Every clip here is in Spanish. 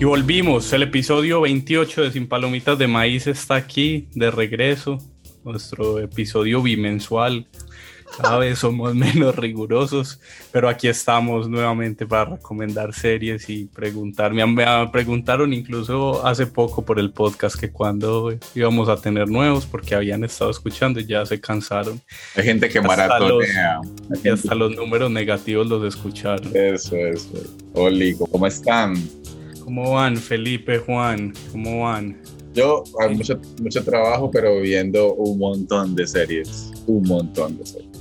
Y volvimos, el episodio 28 de Sin Palomitas de Maíz está aquí de regreso, nuestro episodio bimensual. Cada vez somos menos rigurosos, pero aquí estamos nuevamente para recomendar series y preguntar. Me, preguntaron incluso hace poco por el podcast que cuando íbamos a tener nuevos, porque habían estado escuchando y ya se cansaron. Hay gente que maratonea. y hasta los números negativos los escucharon. Eso, eso. Oli, ¿cómo están? ¿Cómo van, Felipe, Juan? ¿Cómo van? Yo, hay mucho, mucho trabajo, pero viendo un montón de series. Un montón de series.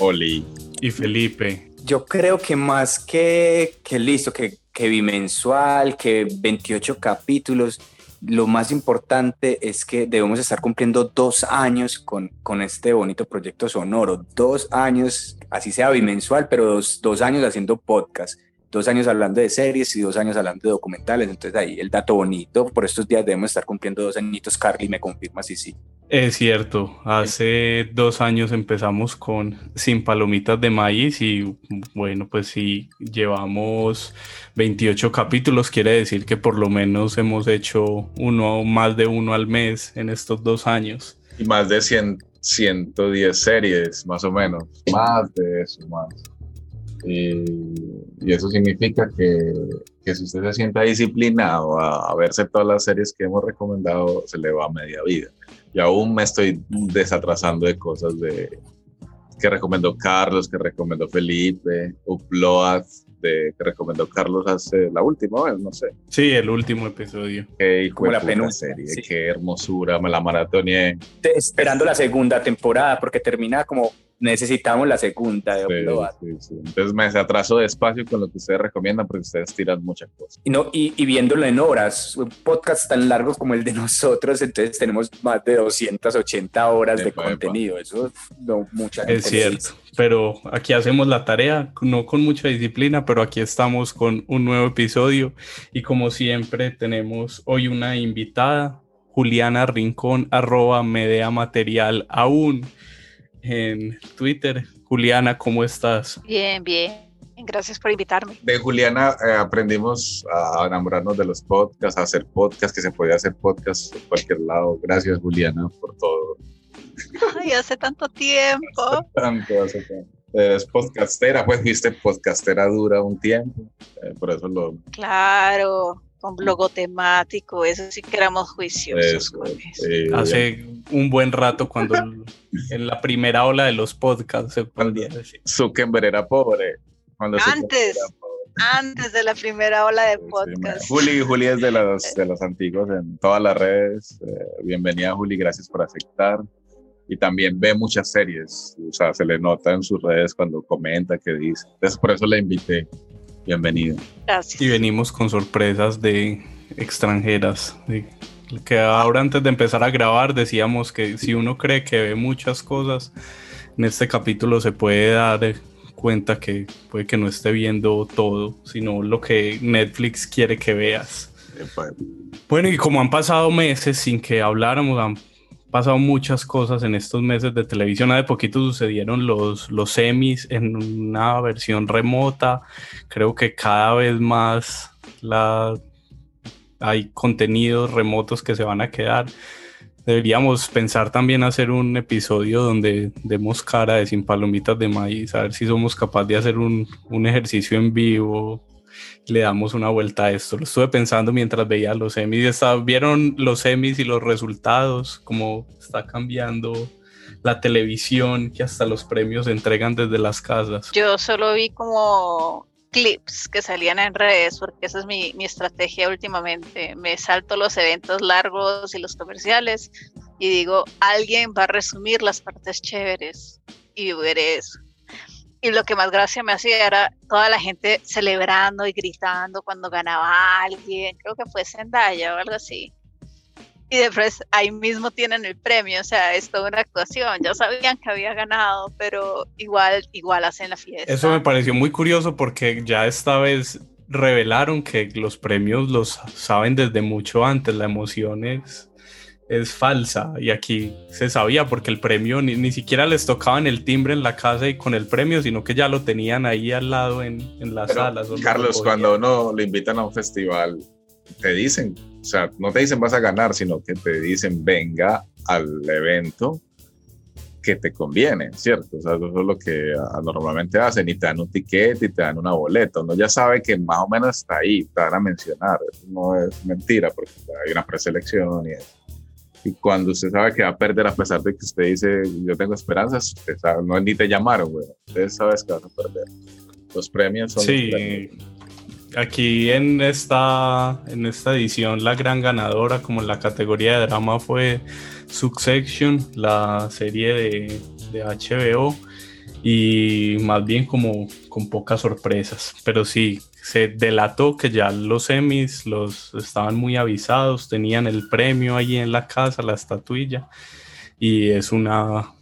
Oli. Y Felipe. Yo creo que más que, que listo, que, que bimensual, que 28 capítulos, lo más importante es que debemos estar cumpliendo dos años con, con este bonito proyecto sonoro. Dos años, así sea bimensual, pero dos, dos años haciendo podcast dos años hablando de series y dos años hablando de documentales. Entonces ahí el dato bonito, por estos días debemos estar cumpliendo dos añitos. Carly me confirma si sí. Es cierto, hace dos años empezamos con Sin Palomitas de Maíz y bueno, pues si llevamos 28 capítulos, quiere decir que por lo menos hemos hecho uno, más de uno al mes en estos dos años. Y más de 100, 110 series, más o menos. Más de eso, más. Y, eso significa que, que, si usted se sienta disciplinado a, verse todas las series que hemos recomendado, se le va a media vida. Y aún me estoy desatrasando de cosas de, que recomendó Carlos, que recomendó Felipe, Upload, de, que recomendó Carlos hace la última vez, no sé. Sí, el último episodio. Qué hijo la penúltima serie, qué hermosura, me la maratoneé. Esperando la segunda temporada, porque termina como necesitamos la segunda de Entonces me atraso despacio con lo que ustedes recomiendan porque ustedes tiran muchas cosas. Y, no, y, viéndolo en horas, un podcast tan largo como el de nosotros, entonces tenemos más de 280 horas de contenido. Eso no, mucha Es cierto, pero aquí hacemos la tarea, no con mucha disciplina, pero aquí estamos con un nuevo episodio. Y como siempre tenemos hoy una invitada, Juliana Rincón, arroba media material aún en Twitter. Juliana, ¿cómo estás? Bien, bien. Gracias por invitarme. De Juliana eh, aprendimos a enamorarnos de los podcasts, a hacer podcasts, que se podía hacer podcasts en cualquier lado. Gracias, Juliana, por todo. Ay, hace tanto tiempo. Hace tanto, hace tanto. Eres podcastera, pues fuiste podcastera dura un tiempo, eh, por eso lo... Claro, con blogo temático, eso sí que éramos juiciosos. Hace un buen rato cuando en la primera ola de los podcasts se podía decir. Zuckerberg era pobre. antes, antes de la primera ola de podcast. Juli, Juli es de los, de los antiguos en todas las redes. Eh, bienvenida Juli, gracias por aceptar. Y también ve muchas series, o sea, se le nota en sus redes cuando comenta, que dice. Entonces por eso la invité. Bienvenido. Gracias. Y venimos con sorpresas de extranjeras. que ahora antes de empezar a grabar decíamos que si uno cree que ve muchas cosas, en este capítulo se puede dar cuenta que puede que no esté viendo todo, sino lo que Netflix quiere que veas. Bueno, y como han pasado meses sin que habláramos, han pasado muchas cosas en estos meses de televisión. Hace poquito sucedieron los, los semis en una versión remota. Creo que cada vez más la, hay contenidos remotos que se van a quedar. Deberíamos pensar también hacer un episodio donde demos cara de sin palomitas de maíz, a ver si somos capaces de hacer un, un ejercicio en vivo le damos una vuelta a esto. Lo estuve pensando mientras veía los semis. ¿Vieron los semis y los resultados? Cómo está cambiando la televisión, que hasta los premios se entregan desde las casas. Yo solo vi como clips que salían en redes, porque esa es mi, mi estrategia últimamente. Me salto los eventos largos y los comerciales y digo, alguien va a resumir las partes chéveres y veré eso. Y lo que más gracia me hacía era toda la gente celebrando y gritando cuando ganaba alguien, creo que fue Zendaya o algo así. Y después ahí mismo tienen el premio, o sea, es toda una actuación, ya sabían que había ganado, pero igual, igual hacen la fiesta. Eso me pareció muy curioso porque ya esta vez revelaron que los premios los saben desde mucho antes, la emoción es, es falsa y aquí se sabía porque el premio ni, ni, siquiera les tocaban el timbre en la casa y con el premio, sino que ya lo tenían ahí al lado en, en las salas. Carlos, cuando uno le invitan a un festival, te dicen, o sea, no te dicen vas a ganar, sino que te dicen venga al evento que te conviene, ¿cierto? O sea, eso es lo que ah, normalmente hacen y te dan un ticket y te dan una boleta. Uno ya sabe que más o menos está ahí, te van a mencionar. Eso no es mentira porque hay una preselección y eso. Y cuando usted sabe que va a perder, a pesar de que usted dice, yo tengo esperanzas, usted sabe, no ni te llamaron, güey. Usted sabe que vas a perder. Los premios son. Sí, los premios. aquí en esta, en esta edición, la gran ganadora, como en la categoría de drama, fue Succession, la serie de, de HBO. Y más bien como con pocas sorpresas. Pero sí, se delató que ya los Emmys los estaban muy avisados, tenían el premio allí en la casa, la estatuilla, y es una,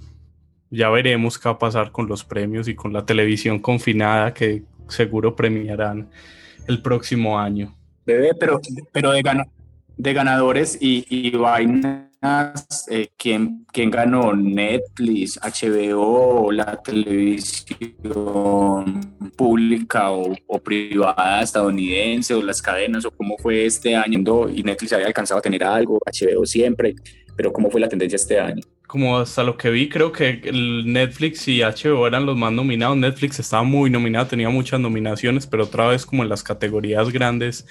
ya veremos qué va a pasar con los premios y con la televisión confinada que seguro premiarán el próximo año. Bebé, pero, pero de, gana, de ganadores y, y eh, ¿quién, ¿quién ganó? Netflix, HBO, la televisión pública o, o, privada estadounidense o las cadenas o cómo fue este año y Netflix había alcanzado a tener algo, HBO siempre, pero cómo fue la tendencia este año. Como hasta lo que vi, creo que el Netflix y HBO eran los más nominados. Netflix estaba muy nominado, tenía muchas nominaciones, pero otra vez como en las categorías grandes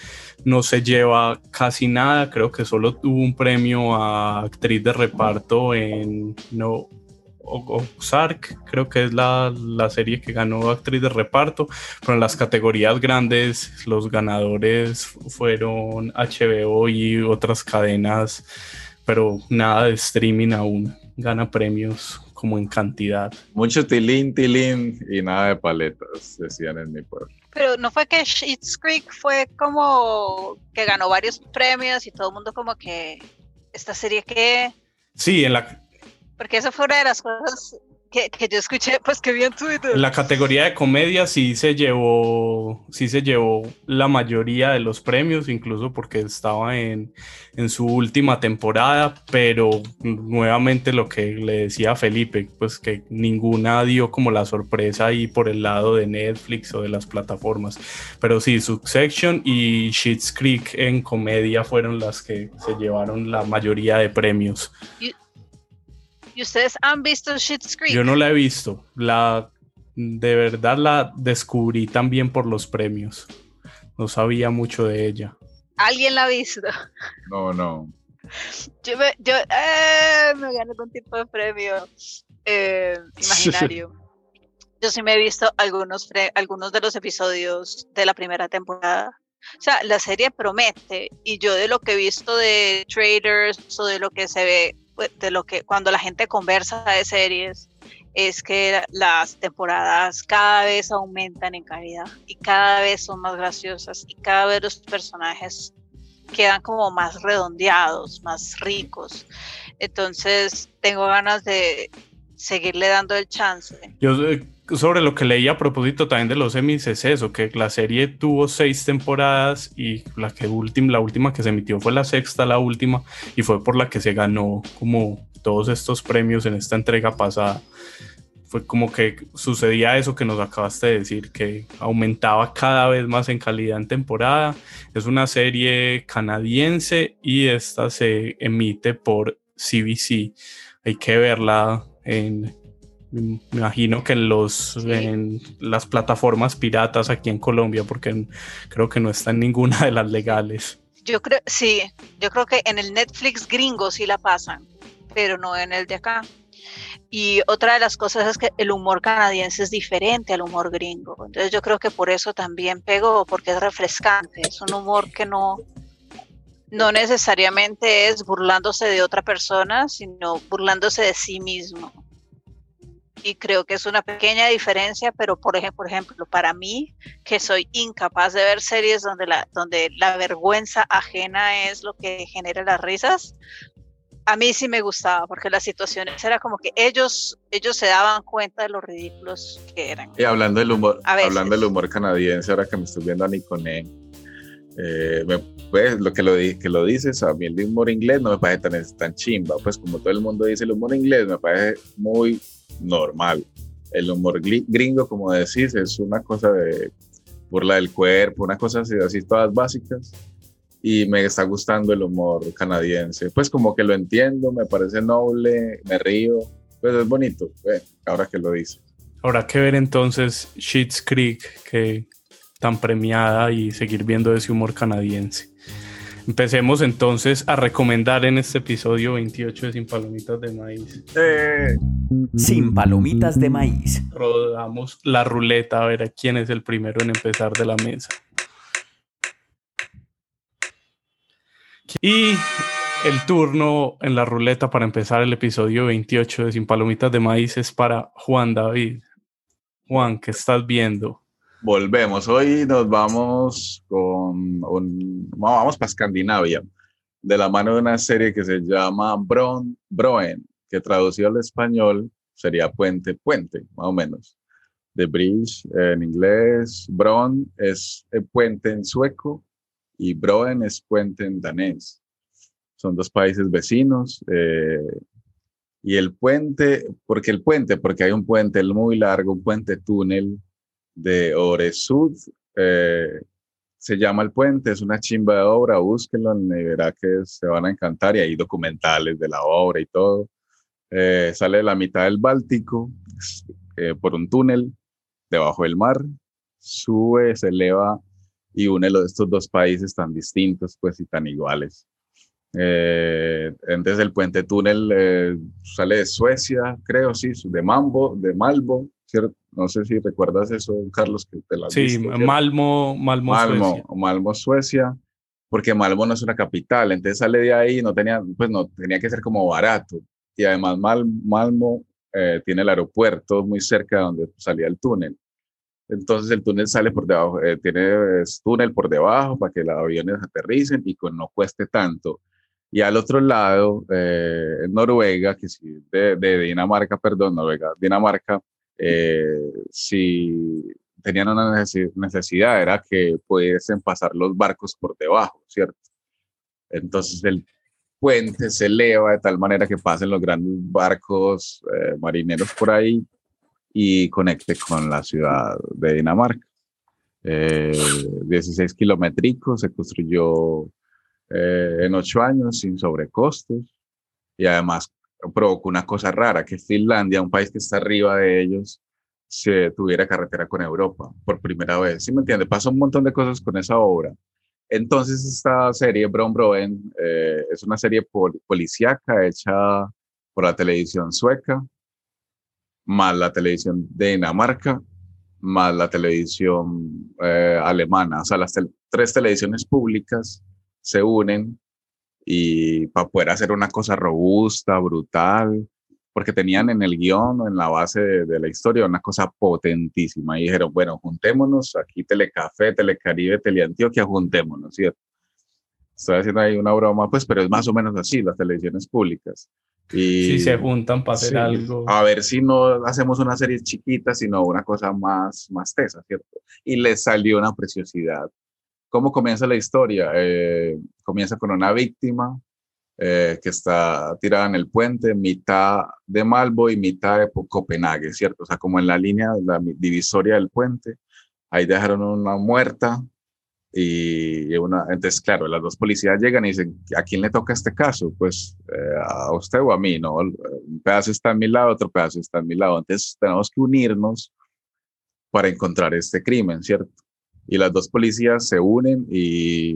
no se lleva casi nada. Creo que solo tuvo un premio a actriz de reparto en No Ozark, creo que es la, la, serie que ganó actriz de reparto, pero en las categorías grandes los ganadores fueron HBO y otras cadenas, pero nada de streaming aún gana premios como en cantidad. Mucho tilín, tilín y nada de paletas, decían en mi pueblo. Pero no fue que Schitt's Creek fue como que ganó varios premios y todo el mundo como que esta serie que... Sí, en la... Porque eso fue una de las cosas que, que, yo escuché, pues que vi en Twitter. La categoría de comedia sí se llevó, sí se llevó la mayoría de los premios, incluso porque estaba en, en su última temporada, pero nuevamente lo que le decía a Felipe, pues que ninguna dio como la sorpresa ahí por el lado de Netflix o de las plataformas. Pero sí, Succession y Schitt's Creek en comedia fueron las que se llevaron la mayoría de premios. Y ¿Y ustedes han visto Schitt's Creek? Yo no la he visto. La de verdad la descubrí también por los premios. No sabía mucho de ella. ¿Alguien la ha visto? No, no. Yo me, yo, eh, me gané un tipo de premio eh, imaginario. yo sí me he visto algunos, algunos de los episodios de la primera temporada. O sea, la serie promete y yo de lo que he visto de traders o de lo que se ve de lo que cuando la gente conversa de series es que las temporadas cada vez aumentan en calidad y cada vez son más graciosas y cada vez los personajes quedan como más redondeados, más ricos. Entonces tengo ganas de seguirle dando el chance. Yo sobre lo que leí a propósito también de los Emmys es eso, que la serie tuvo seis temporadas y la, que última, la última que se emitió fue la sexta, la última, y fue por la que se ganó como todos estos premios en esta entrega pasada. Fue como que sucedía eso que nos acabaste de decir, que aumentaba cada vez más en calidad en temporada. Es una serie canadiense y esta se emite por CBC. Hay que verla en me imagino que en, los, en las plataformas piratas aquí en Colombia, porque creo que no está en ninguna de las legales. Yo creo, sí, yo creo que en el Netflix gringo sí la pasan, pero no en el de acá. Y otra de las cosas es que el humor canadiense es diferente al humor gringo. Entonces yo creo que por eso también pegó, porque es refrescante, es un humor que no, no necesariamente es burlándose de otra persona, sino burlándose de sí mismo. Y creo que es una pequeña diferencia, pero por ejemplo, por ejemplo, para mí, que soy incapaz de ver series donde la, donde la vergüenza ajena es lo que genera las risas, a mí sí me gustaba, porque las situaciones era como que ellos, ellos se daban cuenta de lo ridículos que eran. Y hablando del humor, hablando del humor canadiense, ahora que me estoy viendo a Nicone, eh, pues lo que lo, que lo dices, a mí el humor inglés no me parece tan, tan chimba, pues como todo el mundo dice el humor inglés me parece muy normal. El humor gringo, como decís, es una cosa de burla del cuerpo, una cosa así, así todas básicas y me está gustando el humor canadiense. Pues como que lo entiendo, me parece noble, me río, pues es bonito, eh, ahora que lo dice. Habrá que ver entonces Sheets Creek, que tan premiada, y seguir viendo ese humor canadiense. Empecemos entonces a recomendar en este episodio 28 de Sin Palomitas de Maíz. Eh. Sin Palomitas de Maíz. Rodamos la ruleta a ver quién es el primero en empezar de la mesa. Y el turno en la ruleta para empezar el episodio 28 de Sin Palomitas de Maíz es para Juan David. Juan, ¿qué estás viendo? Volvemos. Hoy nos vamos con vamos para Escandinavia, de la mano de una serie que se llama Bron, Broen, que traducido al español sería puente, puente, más o menos. The Bridge en inglés, Bron es el puente en sueco y Broen es puente en danés. Son dos países vecinos. Eh, y el puente, porque el puente, porque hay un puente muy largo, un puente túnel de Oresud, eh, se llama El Puente, es una chimba de obra, búsquenlo y verá que se van a encantar y hay documentales de la obra y todo. Eh, sale de la mitad del Báltico por un túnel debajo del mar, sube, se eleva y une estos dos países tan distintos pues y tan iguales. Eh, entonces el puente túnel eh, sale de Suecia, creo, sí, de Mambo, de Malbo, ¿cierto? No sé si recuerdas eso, Carlos, que te la Sí, Malmo, Malmo, Malmo, Suecia. Malmo, Suecia, porque Malmo no es una capital, entonces sale de ahí, no tenía, pues no, tenía que ser como barato. Y además Mal, Malmo eh, tiene el aeropuerto muy cerca de donde salía el túnel. Entonces el túnel sale por debajo, eh, tiene túnel por debajo para que los aviones aterricen y que no cueste tanto. Y al otro lado, eh, Noruega, que sí, de, Dinamarca, perdón, Noruega, Dinamarca, eh, si tenían una necesidad, era que pudiesen pasar los barcos por debajo, ¿cierto? Entonces el puente se eleva de tal manera que pasen los grandes barcos marineros por ahí y conecte con la ciudad de Dinamarca. 16 eh, kilométricos, se construyó eh, en ocho años sin sobrecostos y además provocó una cosa rara, que Finlandia, un país que está arriba de ellos, se tuviera carretera con Europa por primera vez. ¿Sí me entiende? Pasó un montón de cosas con esa obra. Entonces esta serie, Bron Broen, eh, es una serie pol policíaca hecha por la televisión sueca, más la televisión de Dinamarca, más la televisión eh, alemana. O sea, las tres televisiones públicas se unen y para poder hacer una cosa robusta, brutal, porque tenían en el guion o en la base de, la historia una cosa potentísima y dijeron, bueno, juntémonos, aquí Telecafé, Telecaribe, Teleantioquia, juntémonos, ¿cierto? Estoy haciendo ahí una broma, pues, pero es más o menos así, las televisiones públicas. Y, si se juntan para hacer algo. A ver si no hacemos una serie chiquita, sino una cosa más, más tesa, ¿cierto? Y les salió una preciosidad. ¿Cómo comienza la historia? Eh, comienza con una víctima eh, que está tirada en el puente, mitad de Malbo y mitad de Copenhague, ¿cierto? O sea, como en la línea, la divisoria del puente. Ahí dejaron una muerta, y una, entonces, claro, las dos policías llegan y dicen, ¿a quién le toca este caso? Pues eh, a usted o a mí, ¿no? Un pedazo está a mi lado, otro pedazo está a mi lado. Entonces tenemos que unirnos para encontrar este crimen, ¿cierto? Y las dos policías se unen y,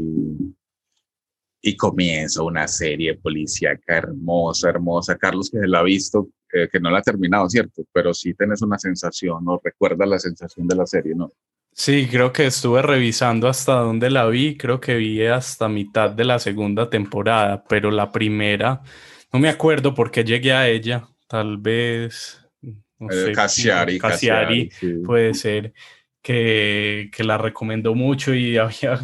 y comienza una serie policíaca hermosa, hermosa. Carlos, que la ha visto, eh, que no la ha terminado, ¿cierto? Pero sí tenés una sensación, ¿no? Recuerda la sensación de la serie, ¿no? Sí, creo que estuve revisando hasta dónde la vi, creo que vi hasta mitad de la segunda temporada, pero la primera, no me acuerdo por qué llegué a ella, tal vez... No Eh, sé, Cassiari, Cassiari, Cassiari, sí. puede ser que, la recomendó mucho y había,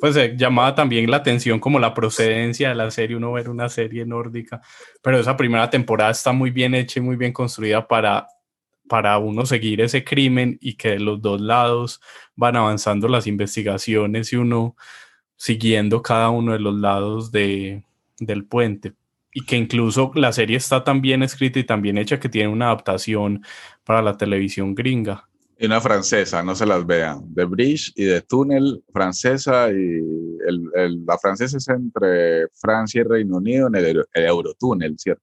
pues eh, llamaba también la atención como la procedencia de la serie, uno ver una serie nórdica, pero esa primera temporada está muy bien hecha y muy bien construida para, para uno seguir ese crimen y que de los dos lados van avanzando las investigaciones y uno siguiendo cada uno de los lados de, del puente. Y que incluso la serie está tan bien escrita y tan bien hecha que tiene una adaptación para la televisión gringa. Y una francesa, no se las vean. De Bridge y de Túnel, francesa. Y el, el- la francesa es entre Francia y Reino Unido en el, el Eurotúnel, ¿cierto?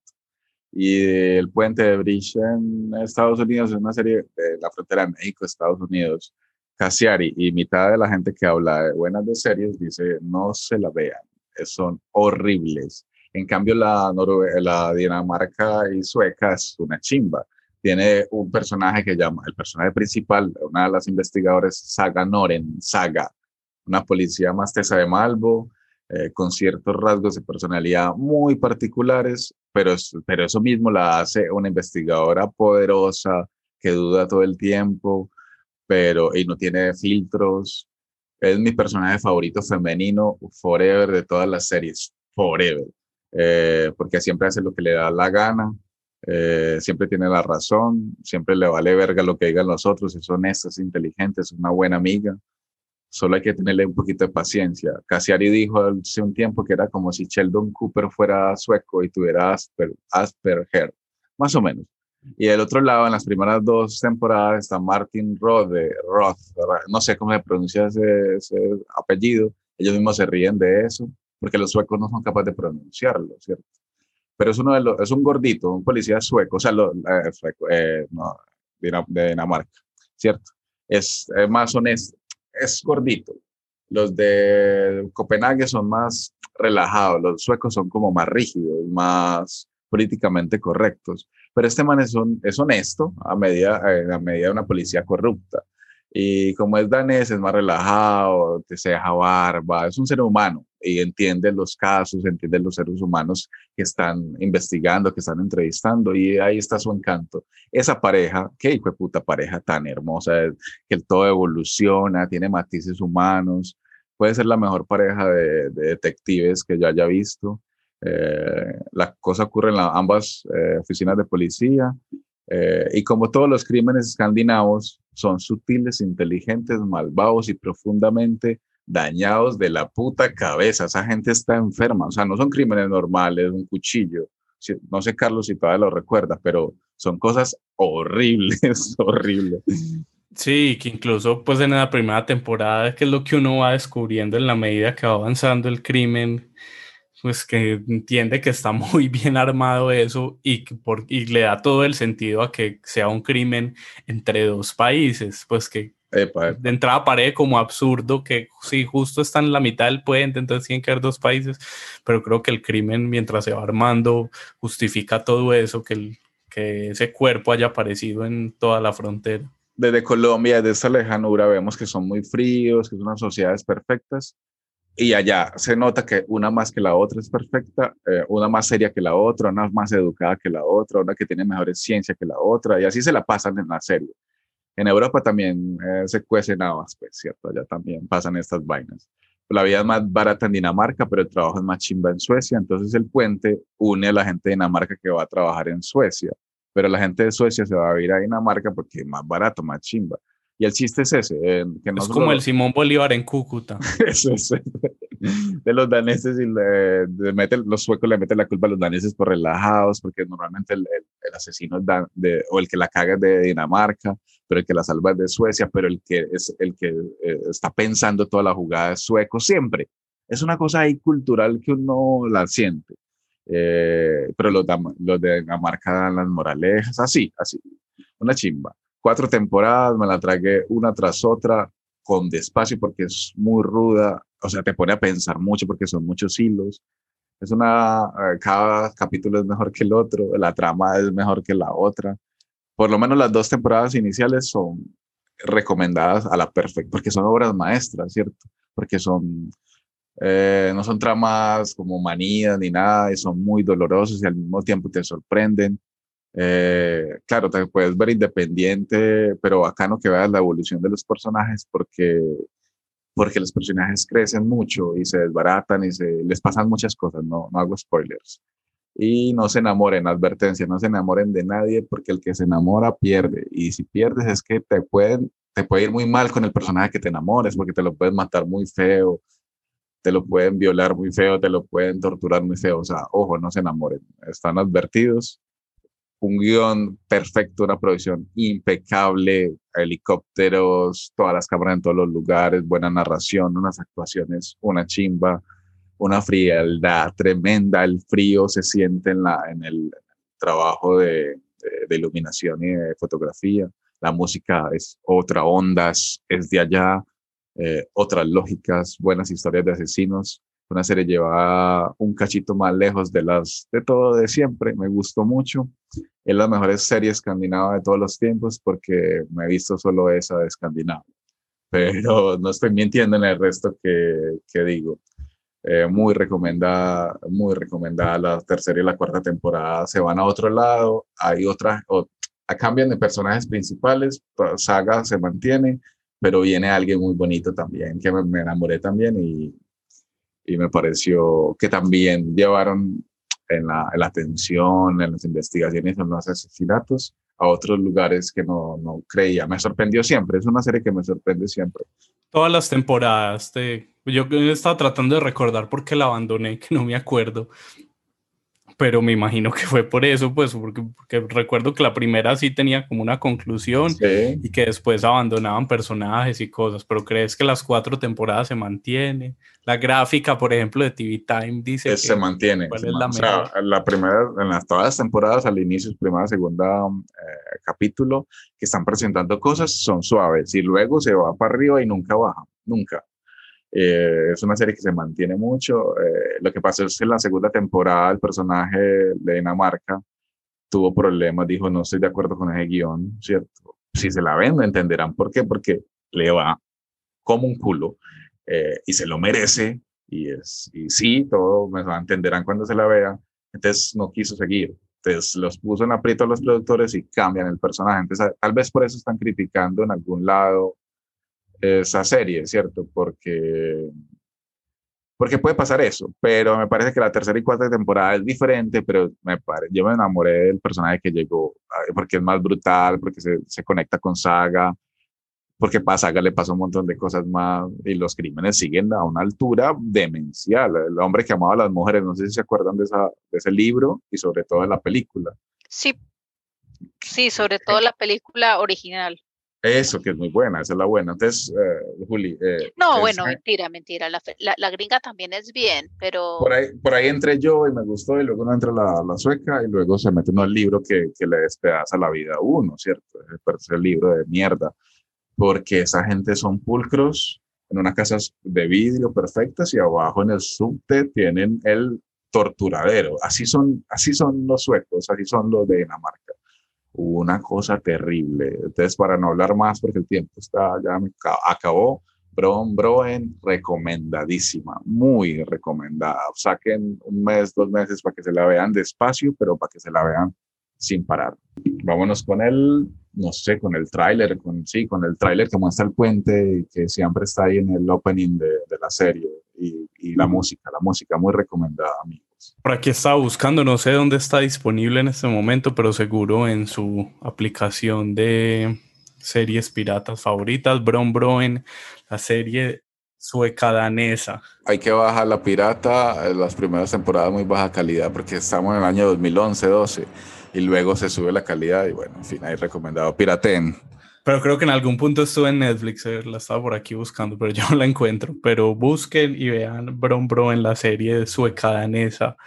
Y el puente de Bridge en Estados Unidos es una serie de la frontera México, Estados Unidos. Cassiari y mitad de la gente que habla de buenas de series dice no se la vean, son horribles. En cambio, la, Norue- la Dinamarca y Sueca es una chimba tiene un personaje que llama, el personaje principal, una de las investigadoras, Saga Noren, Saga, una policía más tesa de Malvo, eh, con ciertos rasgos de personalidad muy particulares, pero, pero eso mismo la hace una investigadora poderosa, que duda todo el tiempo, pero y no tiene filtros. Es mi personaje favorito femenino, forever, de todas las series, forever, Eh, porque siempre hace lo que le da la gana, eh, siempre tiene la razón, siempre le vale verga lo que digan los otros, es honesta, es inteligente, es una buena amiga. Solo hay que tenerle un poquito de paciencia. Cassiari dijo hace un tiempo que era como si Sheldon Cooper fuera sueco y tuviera Asper, Asperger, más o menos. Y del otro lado, en las primeras dos temporadas, está Martin Roth, no sé cómo se pronuncia ese, ese apellido. Ellos mismos se ríen de eso, porque los suecos no son capaces de pronunciarlo, ¿cierto? Pero es uno de los, es un gordito, un policía sueco, o sea, lo, eh, eh, de Dinamarca, ¿cierto? Es eh, más honesto, es gordito. Los de Copenhague son más relajados, los suecos son como más rígidos, más políticamente correctos, pero este man es, un- es honesto a medida, eh, a medida de una policía corrupta. Y como es danés, es más relajado, te se deja barba, es un ser humano y entiende los casos, entiende los seres humanos que están investigando, que están entrevistando, y ahí está su encanto. Esa pareja, qué hijo de puta pareja tan hermosa, que el todo evoluciona, tiene matices humanos, puede ser la mejor pareja de, de detectives que yo haya visto. Eh, la cosa ocurre en la- ambas eh, oficinas de policía, eh, y como todos los crímenes escandinavos, son sutiles, inteligentes, malvados y profundamente dañados de la puta cabeza. Esa gente está enferma. O sea, no son crímenes normales, un cuchillo. No sé, Carlos, si todavía lo recuerdas, pero son cosas horribles, horribles. Sí, que incluso pues en la primera temporada, que es lo que uno va descubriendo en la medida que va avanzando el crimen, pues que entiende que está muy bien armado eso y, por, y le da todo el sentido a que sea un crimen entre dos países, pues que Epa, epa. de entrada parece como absurdo que si justo están en la mitad del puente, entonces tienen que haber dos países, pero creo que el crimen mientras se va armando justifica todo eso, que, el, que ese cuerpo haya aparecido en toda la frontera. Desde Colombia, desde esta lejanura, vemos que son muy fríos, que son unas sociedades perfectas. Y allá se nota que una más que la otra es perfecta, eh, una más seria que la otra, una más educada que la otra, una que tiene mejores ciencia que la otra, y así se la pasan en la serie. En Europa también eh, se cuecen habas, pues, ¿cierto? Allá también pasan estas vainas. La vida es más barata en Dinamarca, pero el trabajo es más chimba en Suecia. Entonces el puente une a la gente de Dinamarca que va a trabajar en Suecia. Pero la gente de Suecia se va a ir a Dinamarca porque es más barato, más chimba. Y el chiste es ese. eh, que es como el Simón Bolívar en Cúcuta. eso es de los daneses y le, meten- los suecos le meten la culpa a los daneses por relajados, porque normalmente el, el- el asesino es dan- de, o el que la caga es de Dinamarca, pero el que la salva es de Suecia, pero el que es el que eh, está pensando toda la jugada es sueco siempre. Es una cosa ahí cultural que uno la siente. Eh, pero los de Dinamarca dan las moralejas, así, así, una chimba. Cuatro temporadas, me la tragué una tras otra, con despacio porque es muy ruda, o sea, te pone a pensar mucho porque son muchos hilos. Es una, eh, cada capítulo es mejor que el otro, la trama es mejor que la otra. Por lo menos las dos temporadas iniciales son recomendadas a la perfecta, porque son obras maestras, ¿cierto? Porque son, eh, no son tramas como manías ni nada, y son muy dolorosos y al mismo tiempo te sorprenden. Eh, claro, te puedes ver independiente, pero bacano que veas la evolución de los personajes porque, porque los personajes crecen mucho y se desbaratan y se, les pasan muchas cosas, no, no hago spoilers. Y no se enamoren, advertencia, no se enamoren de nadie porque el que se enamora pierde. Y si pierdes es que te, pueden, te puede ir muy mal con el personaje que te enamores porque te lo pueden matar muy feo, te lo pueden violar muy feo, te lo pueden torturar muy feo. O sea, ojo, no se enamoren, están advertidos. Un guion perfecto, una producción impecable, helicópteros, todas las cámaras en todos los lugares, buena narración, unas actuaciones, una chimba una frialdad tremenda, el frío se siente en, la, en el trabajo de, iluminación y de fotografía, la música es otra onda, es, de allá, eh, otras lógicas, buenas historias de asesinos, una serie lleva un cachito más lejos de las de todo de siempre, me gustó mucho, es la mejor serie escandinava de todos los tiempos porque me he visto solo esa de escandinava, pero no estoy mintiendo en el resto que, que digo. Eh, muy recomendada, muy recomendada la tercera y la cuarta temporada. Se van a otro lado, hay otras, o, cambian de personajes principales, Saga se mantiene, pero viene alguien muy bonito también, que me, enamoré también y, y, me pareció que también llevaron en la, en la atención, en las investigaciones, en los asesinatos, a otros lugares que no, no creía. Me sorprendió siempre, es una serie que me sorprende siempre. Todas las temporadas de yo estaba tratando de recordar por qué la abandoné, que no me acuerdo. Pero me imagino que fue por eso, pues, porque, recuerdo que la primera sí tenía como una conclusión y que después abandonaban personajes y cosas. Pero crees que las cuatro temporadas se mantiene. La gráfica, por ejemplo, de TV Time dice que se mantiene. es la, o sea, la primera, en las, todas las temporadas, al inicio, primera, segunda eh, capítulo, que están presentando cosas, son suaves y luego se va para arriba y nunca baja, nunca. Eh, es una serie que se mantiene mucho. Eh, lo que pasó es que en la segunda temporada el personaje de Dinamarca tuvo problemas, dijo no estoy de acuerdo con ese guion, ¿cierto? Si se la ven, entenderán por qué, porque le va como un culo eh, y se lo merece y, es, y sí, todo me entenderán cuando se la vean. Entonces no quiso seguir. Entonces los puso en aprieto a los productores y cambian el personaje. Entonces tal vez por eso están criticando en algún lado esa serie, ¿cierto? Porque, porque puede pasar eso, pero me parece que la tercera y cuarta temporada es diferente, pero me pare, yo me enamoré del personaje que llegó, porque es más brutal, porque se, se conecta con Saga, porque para Saga le pasó un montón de cosas más y los crímenes siguen a una altura demencial. El hombre que amaba a las mujeres, no sé si se acuerdan de, esa, de ese libro y sobre todo de la película. Sí, sí, sobre todo la película original. Eso, que es muy buena, esa es la buena. Entonces, eh, Juli. Eh, no, bueno, mentira, mentira. La, la, gringa también es bien, pero. Por ahí, por ahí entré yo y me gustó, y luego no entra la, la sueca, y luego se mete uno el libro que, que le despedaza la vida a uno, ¿cierto? Es el libro de mierda. Porque esa gente son pulcros en unas casas de vidrio perfectas y abajo en el subte tienen el torturadero. Así son, así son los suecos, así son los de Dinamarca una cosa terrible. Entonces, para no hablar más, porque el tiempo está, ya acabó, Bron Broen, recomendadísima, muy recomendada. Saquen un mes, dos meses para que se la vean despacio, pero para que se la vean sin parar. Vámonos con el, no sé, con el tráiler, con, sí, con el tráiler que muestra el puente que siempre está ahí en el opening de, de la serie y, y la música, la música muy recomendada, amigo. Por aquí estaba buscando, no sé dónde está disponible en este momento, pero seguro en su aplicación de series piratas favoritas, Bron Broen, la serie sueca danesa. Hay que bajar la pirata, en las primeras temporadas muy baja calidad porque estamos en el año 2011-12 y luego se sube la calidad y bueno, en fin, hay recomendado Piraten. Pero creo que en algún punto estuve en Netflix, eh, la estaba por aquí buscando, pero yo no la encuentro. Pero busquen y vean Bron Bro en la serie sueca danesa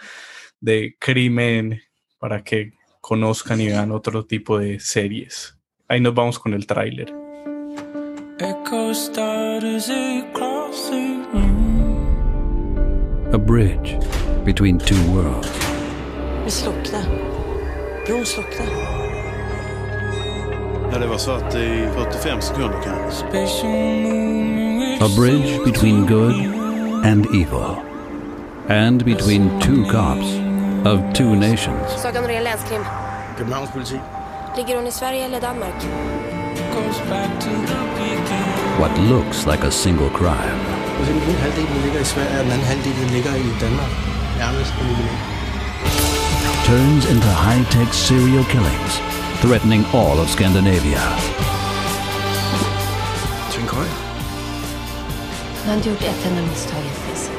de crimen para que conozcan y vean otro tipo de series. Ahí nos vamos con el tráiler. A bridge between two worlds. Ja, det var så att i 45 sekunder kanske. A bridge between good and evil. And between two cops of two nations. Saga Norén länskrim. Københavns politi. Ligger hon i Sverige eller Danmark? What looks like a single crime Altså, den ene ligger i Sverige, og den anden halvdel ligger i Danmark. Nærmest turns into high-tech serial killings, threatening all of Scandinavia. Tänk höj. Han har inte gjort ett enda misstag hittills.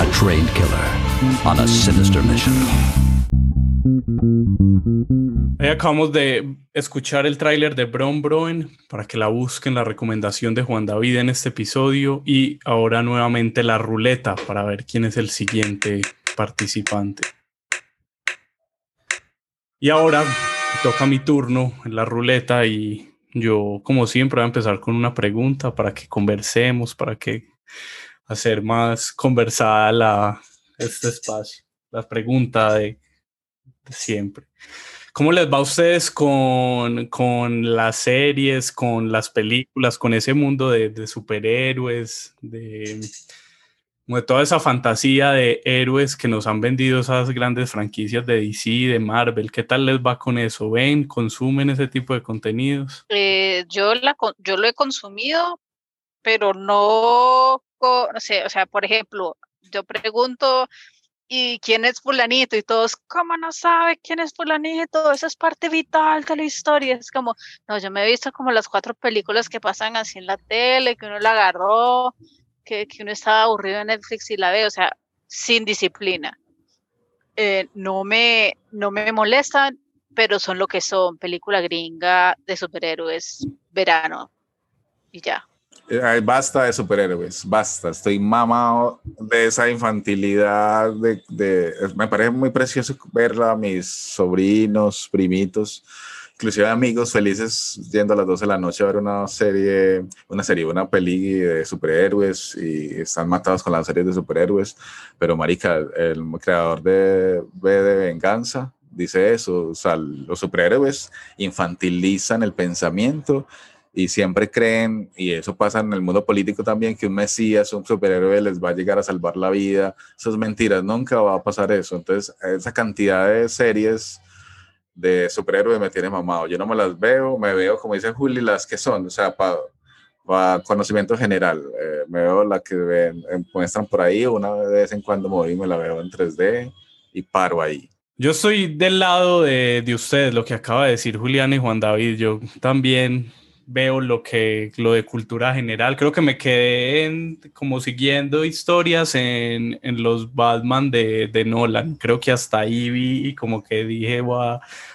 A trained killer on a sinister mission. Acabamos de escuchar el tráiler de Bron Broen para que la busquen la recomendación de Juan David en este episodio y ahora nuevamente la ruleta para ver quién es el siguiente participante. Y ahora toca mi turno en la ruleta y yo como siempre voy a empezar con una pregunta para que conversemos, para que hacer más conversada este espacio, la pregunta de siempre. ¿Cómo les va a ustedes con, con las series, con las películas, con ese mundo de, superhéroes, de, toda esa fantasía de héroes que nos han vendido esas grandes franquicias de DC, de Marvel? ¿Qué tal les va con eso? ¿Ven, consumen ese tipo de contenidos? Eh, yo, la, yo lo he consumido, pero no, no sé, o sea, por ejemplo, yo pregunto, ¿y quién es fulanito? Y todos, ¿cómo no sabe quién es fulanito? Esa es parte vital de la historia. Es como, no, yo me he visto como las cuatro películas que pasan así en la tele, que uno la agarró, que, que uno estaba aburrido en Netflix y la ve, o sea, sin disciplina. Eh, no me, no me molestan, pero son lo que son, película gringa de superhéroes, verano, y ya. Ay, basta de superhéroes, basta. Estoy mamado de esa infantilidad. Me parece muy precioso verla a mis sobrinos, primitos, inclusive amigos felices yendo a las 12 de la noche a ver una serie, una serie, una peli de superhéroes y están matados con las series de superhéroes. Pero, Marica, el creador de V de Venganza dice eso. O sea, los superhéroes infantilizan el pensamiento y siempre creen, y eso pasa en el mundo político también, que un mesías, un superhéroe les va a llegar a salvar la vida. Eso es mentira, nunca va a pasar eso. Entonces, esa cantidad de series de superhéroes me tiene mamado. Yo no me las veo, me veo, como dice Juli, las que son, o sea, para conocimiento general. Eh, me veo la que ven, eh, muestran por ahí, una vez en cuando y me la veo en 3D y paro ahí. Yo estoy del lado de, de ustedes, lo que acaba de decir Julián y Juan David. Yo también veo lo que lo de cultura general. Creo que me quedé como siguiendo historias en, en los Batman de, de, Nolan. Creo que hasta ahí vi y como que dije,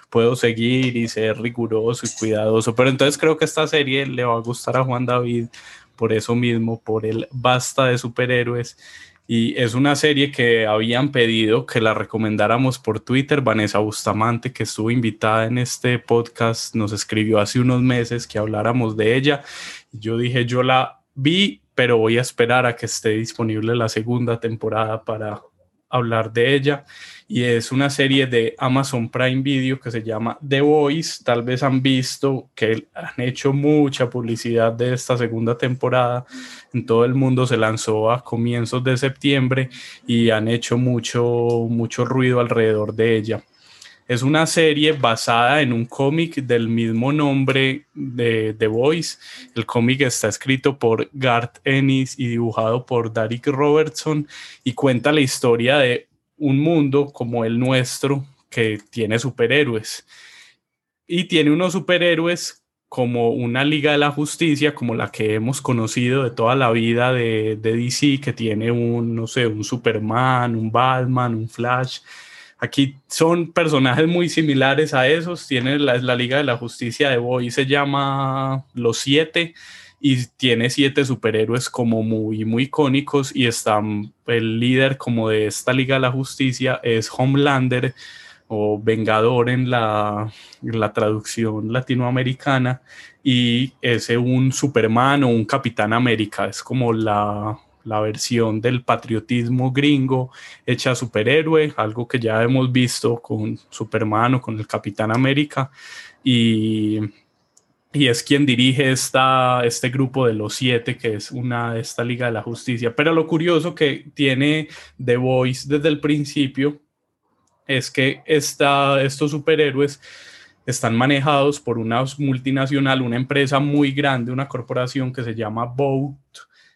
puedo seguir y ser riguroso y cuidadoso. Pero entonces creo que esta serie le va a gustar a Juan David por eso mismo, por el basta de superhéroes. Y es una serie que habían pedido que la recomendáramos por Twitter. Vanessa Bustamante, que estuvo invitada en este podcast, nos escribió hace unos meses que habláramos de ella. Yo dije, yo la vi, pero voy a esperar a que esté disponible la segunda temporada para hablar de ella. Y es una serie de Amazon Prime Video que se llama The Voice. Tal vez han visto que han hecho mucha publicidad de esta segunda temporada. En todo el mundo se lanzó a comienzos de septiembre y han hecho mucho, mucho ruido alrededor de ella. Es una serie basada en un cómic del mismo nombre de The Voice. El cómic está escrito por Garth Ennis y dibujado por Derek Robertson y cuenta la historia de un mundo como el nuestro que tiene superhéroes. Y tiene unos superhéroes como una Liga de la Justicia, como la que hemos conocido de toda la vida de, de DC, que tiene un, no sé, un Superman, un Batman, un Flash. Aquí son personajes muy similares a esos. Tiene la, Liga de la Justicia de Boy, se llama Los Siete y tiene siete superhéroes como muy, muy icónicos y está el líder como de esta Liga de la Justicia es Homelander o Vengador en la, en la traducción latinoamericana y es un Superman o un Capitán América, es como la la versión del patriotismo gringo hecha superhéroe, algo que ya hemos visto con Superman o con el Capitán América. Y, y es quien dirige esta, este grupo de los siete, que es una esta Liga de la Justicia. Pero lo curioso que tiene The Voice desde el principio es que esta, estos superhéroes están manejados por una multinacional, una empresa muy grande, una corporación que se llama Boat,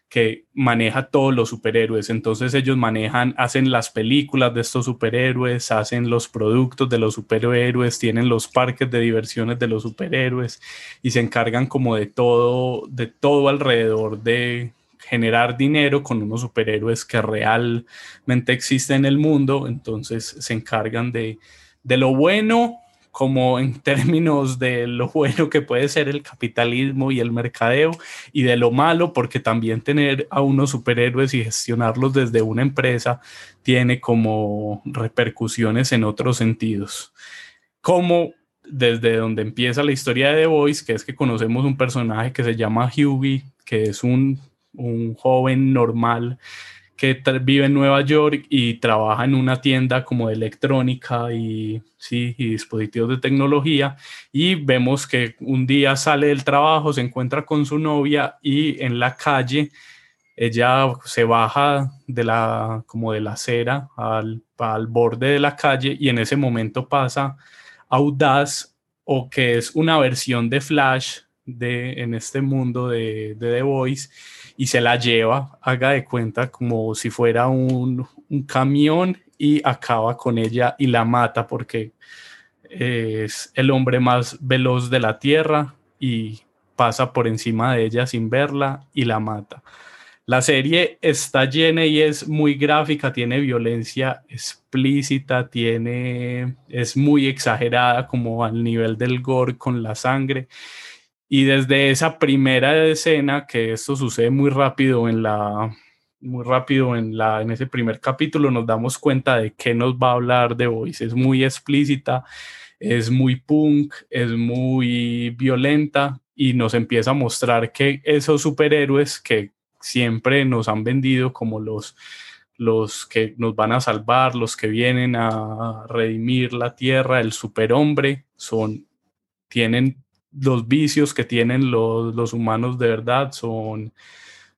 que maneja todos los superhéroes. Entonces ellos manejan, hacen las películas de estos superhéroes, hacen los productos de los superhéroes, tienen los parques de diversiones de los superhéroes y se encargan como de todo, de todo alrededor de generar dinero con unos superhéroes que realmente existen en el mundo. Entonces se encargan de, de lo bueno como en términos de lo bueno que puede ser el capitalismo y el mercadeo y de lo malo, porque también tener a unos superhéroes y gestionarlos desde una empresa tiene como repercusiones en otros sentidos. Como desde donde empieza la historia de The Voice, que es que conocemos un personaje que se llama Hughie, que es un, un joven normal que vive en Nueva York y trabaja en una tienda como de electrónica y, sí, y dispositivos de tecnología y vemos que un día sale del trabajo, se encuentra con su novia y en la calle ella se baja de la, como de la acera al, al borde de la calle y en ese momento pasa Audaz o que es una versión de Flash de, en este mundo de, de The Voice y se la lleva, haga de cuenta como si fuera un, un camión y acaba con ella y la mata porque es el hombre más veloz de la tierra y pasa por encima de ella sin verla y la mata. La serie está llena y es muy gráfica, tiene violencia explícita, tiene, es muy exagerada como al nivel del gore con la sangre y desde esa primera escena, que esto sucede muy rápido en la muy rápido en la en ese primer capítulo nos damos cuenta de qué nos va a hablar de Voice. Es muy explícita, es muy punk, es muy violenta y nos empieza a mostrar que esos superhéroes que siempre nos han vendido como los los que nos van a salvar, los que vienen a redimir la tierra, el superhombre, son tienen los vicios que tienen los, humanos de verdad son,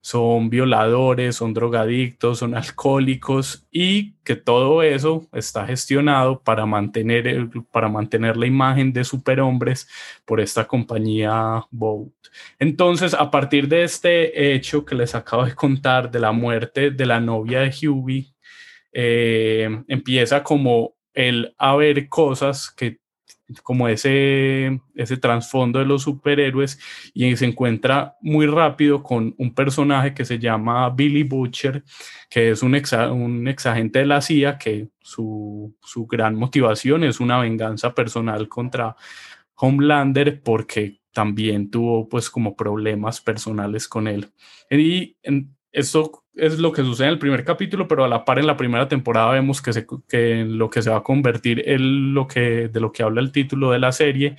son violadores, son drogadictos, son alcohólicos y que todo eso está gestionado para mantener, para mantener la imagen de superhombres por esta compañía Boat. Entonces, a partir de este hecho que les acabo de contar de la muerte de la novia de Hughie, eh, empieza como el a ver cosas que como ese, ese trasfondo de los superhéroes y se encuentra muy rápido con un personaje que se llama Billy Butcher, que es un ex, un agente de la CIA que su, su gran motivación es una venganza personal contra Homelander porque también tuvo pues como problemas personales con él. Y esto es lo que sucede en el primer capítulo, pero a la par en la primera temporada vemos que, que lo que se va a convertir en lo que, de lo que habla el título de la serie,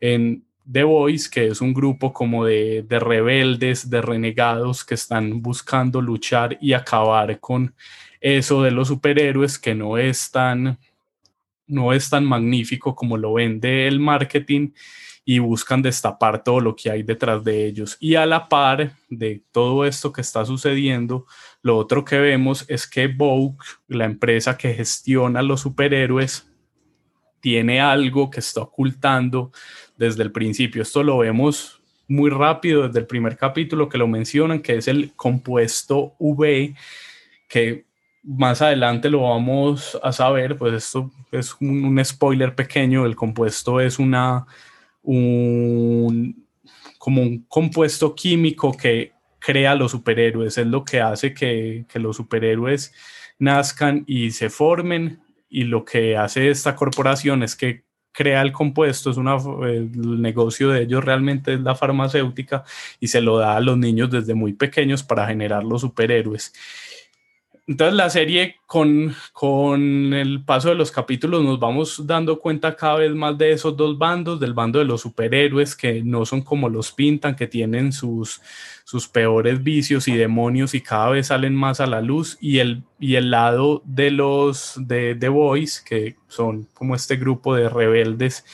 en The Boys, que es un grupo como de, de rebeldes, de renegados que están buscando luchar y acabar con eso de los superhéroes que no es tan, no es tan magnífico como lo vende el marketing y buscan destapar todo lo que hay detrás de ellos. Y a la par de todo esto que está sucediendo, lo otro que vemos es que Vogue, la empresa que gestiona los superhéroes, tiene algo que está ocultando desde el principio. Esto lo vemos muy rápido desde el primer capítulo que lo mencionan, que es el compuesto V, que más adelante lo vamos a saber, pues esto es un, un spoiler pequeño, el compuesto es una un, como un compuesto químico que crea los superhéroes, es lo que hace que, los superhéroes nazcan y se formen y lo que hace esta corporación es que crea el compuesto, es una, el negocio de ellos realmente es la farmacéutica y se lo da a los niños desde muy pequeños para generar los superhéroes. Entonces la serie con, con el paso de los capítulos nos vamos dando cuenta cada vez más de esos dos bandos, del bando de los superhéroes que no son como los pintan, que tienen sus, sus peores vicios y demonios y cada vez salen más a la luz. Y el, y el lado de los de The Boys, que son como este grupo de rebeldes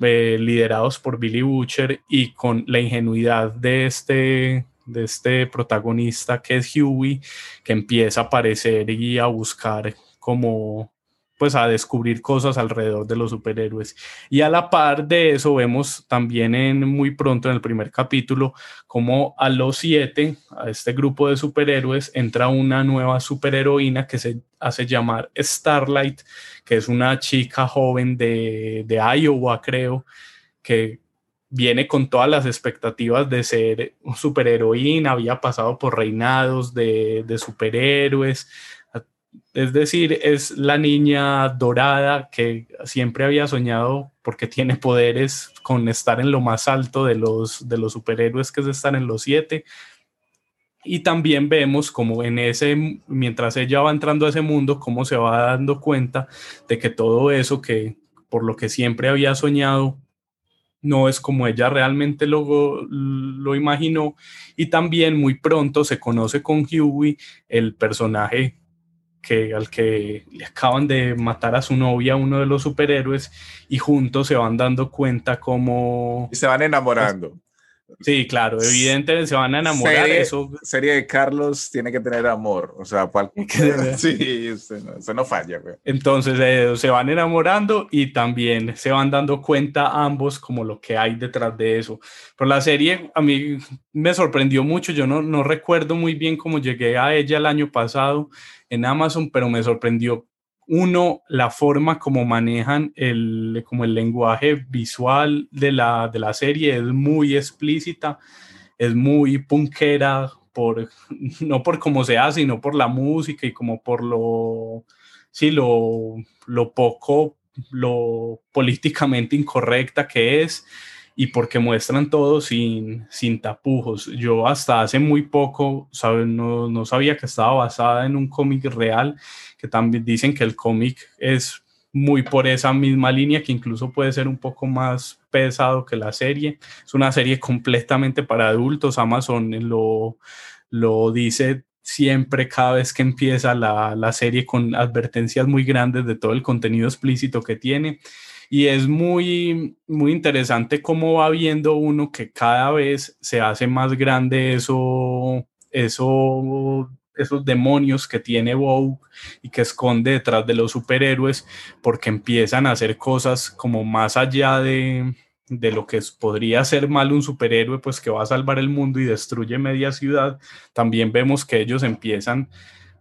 eh, liderados por Billy Butcher y con la ingenuidad de este de este protagonista que es Huey, que empieza a aparecer y a buscar como pues a descubrir cosas alrededor de los superhéroes. Y a la par de eso vemos también en muy pronto en el primer capítulo como a los siete, a este grupo de superhéroes, entra una nueva superheroína que se hace llamar Starlight, que es una chica joven de, de Iowa, creo, que viene con todas las expectativas de ser superheroína, había pasado por reinados de, superhéroes, es decir, es la niña dorada que siempre había soñado porque tiene poderes con estar en lo más alto de los, de los superhéroes, que es estar en los siete. Y también vemos como en ese, mientras ella va entrando a ese mundo, cómo se va dando cuenta de que todo eso que por lo que siempre había soñado no es como ella realmente lo, lo imaginó. Y también muy pronto se conoce con Huey, el personaje que, al que le acaban de matar a su novia, uno de los superhéroes, y juntos se van dando cuenta como... Y se van enamorando. Sí, claro, evidentemente se van a enamorar. Serie, eso. serie de Carlos tiene que tener amor, o sea, sí, eso no, falla. Güey. Entonces eh, se van enamorando y también se van dando cuenta ambos como lo que hay detrás de eso. Pero la serie a mí me sorprendió mucho, yo no, no recuerdo muy bien cómo llegué a ella el año pasado en Amazon, pero me sorprendió uno, la forma como manejan el, como el lenguaje visual de la, de la serie es muy explícita, es muy punkera, por, no por cómo se hace, sino por la música y como por lo, sí, lo, lo poco, lo políticamente incorrecta que es y porque muestran todo sin, sin tapujos. Yo hasta hace muy poco no, no sabía que estaba basada en un cómic real, que también dicen que el cómic es muy por esa misma línea, que incluso puede ser un poco más pesado que la serie. Es una serie completamente para adultos. Amazon lo, lo dice siempre cada vez que empieza la, la serie con advertencias muy grandes de todo el contenido explícito que tiene y es muy, muy interesante cómo va viendo uno que cada vez se hace más grande eso, eso, esos demonios que tiene Vogue y que esconde detrás de los superhéroes, porque empiezan a hacer cosas como más allá de, de lo que podría ser mal un superhéroe, pues que va a salvar el mundo y destruye media ciudad, también vemos que ellos empiezan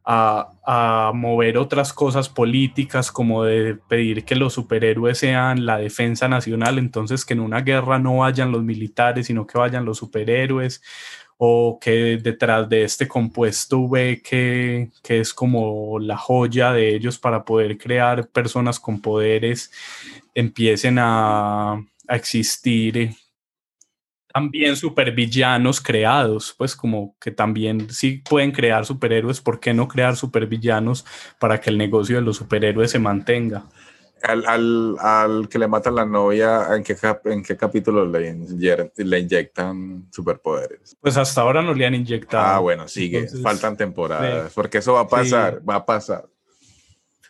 a, mover otras cosas políticas como de pedir que los superhéroes sean la defensa nacional, entonces que en una guerra no vayan los militares, sino que vayan los superhéroes, o que detrás de este compuesto ve que, que es como la joya de ellos para poder crear personas con poderes, empiecen a, a existir también supervillanos creados, pues como que también sí pueden crear superhéroes, ¿por qué no crear supervillanos para que el negocio de los superhéroes se mantenga? Al, al, al que le matan la novia, ¿en qué, en qué capítulo le, le, inyectan superpoderes? Pues hasta ahora no le han inyectado. Ah, bueno, sigue, faltan temporadas, porque eso va a pasar, va a pasar.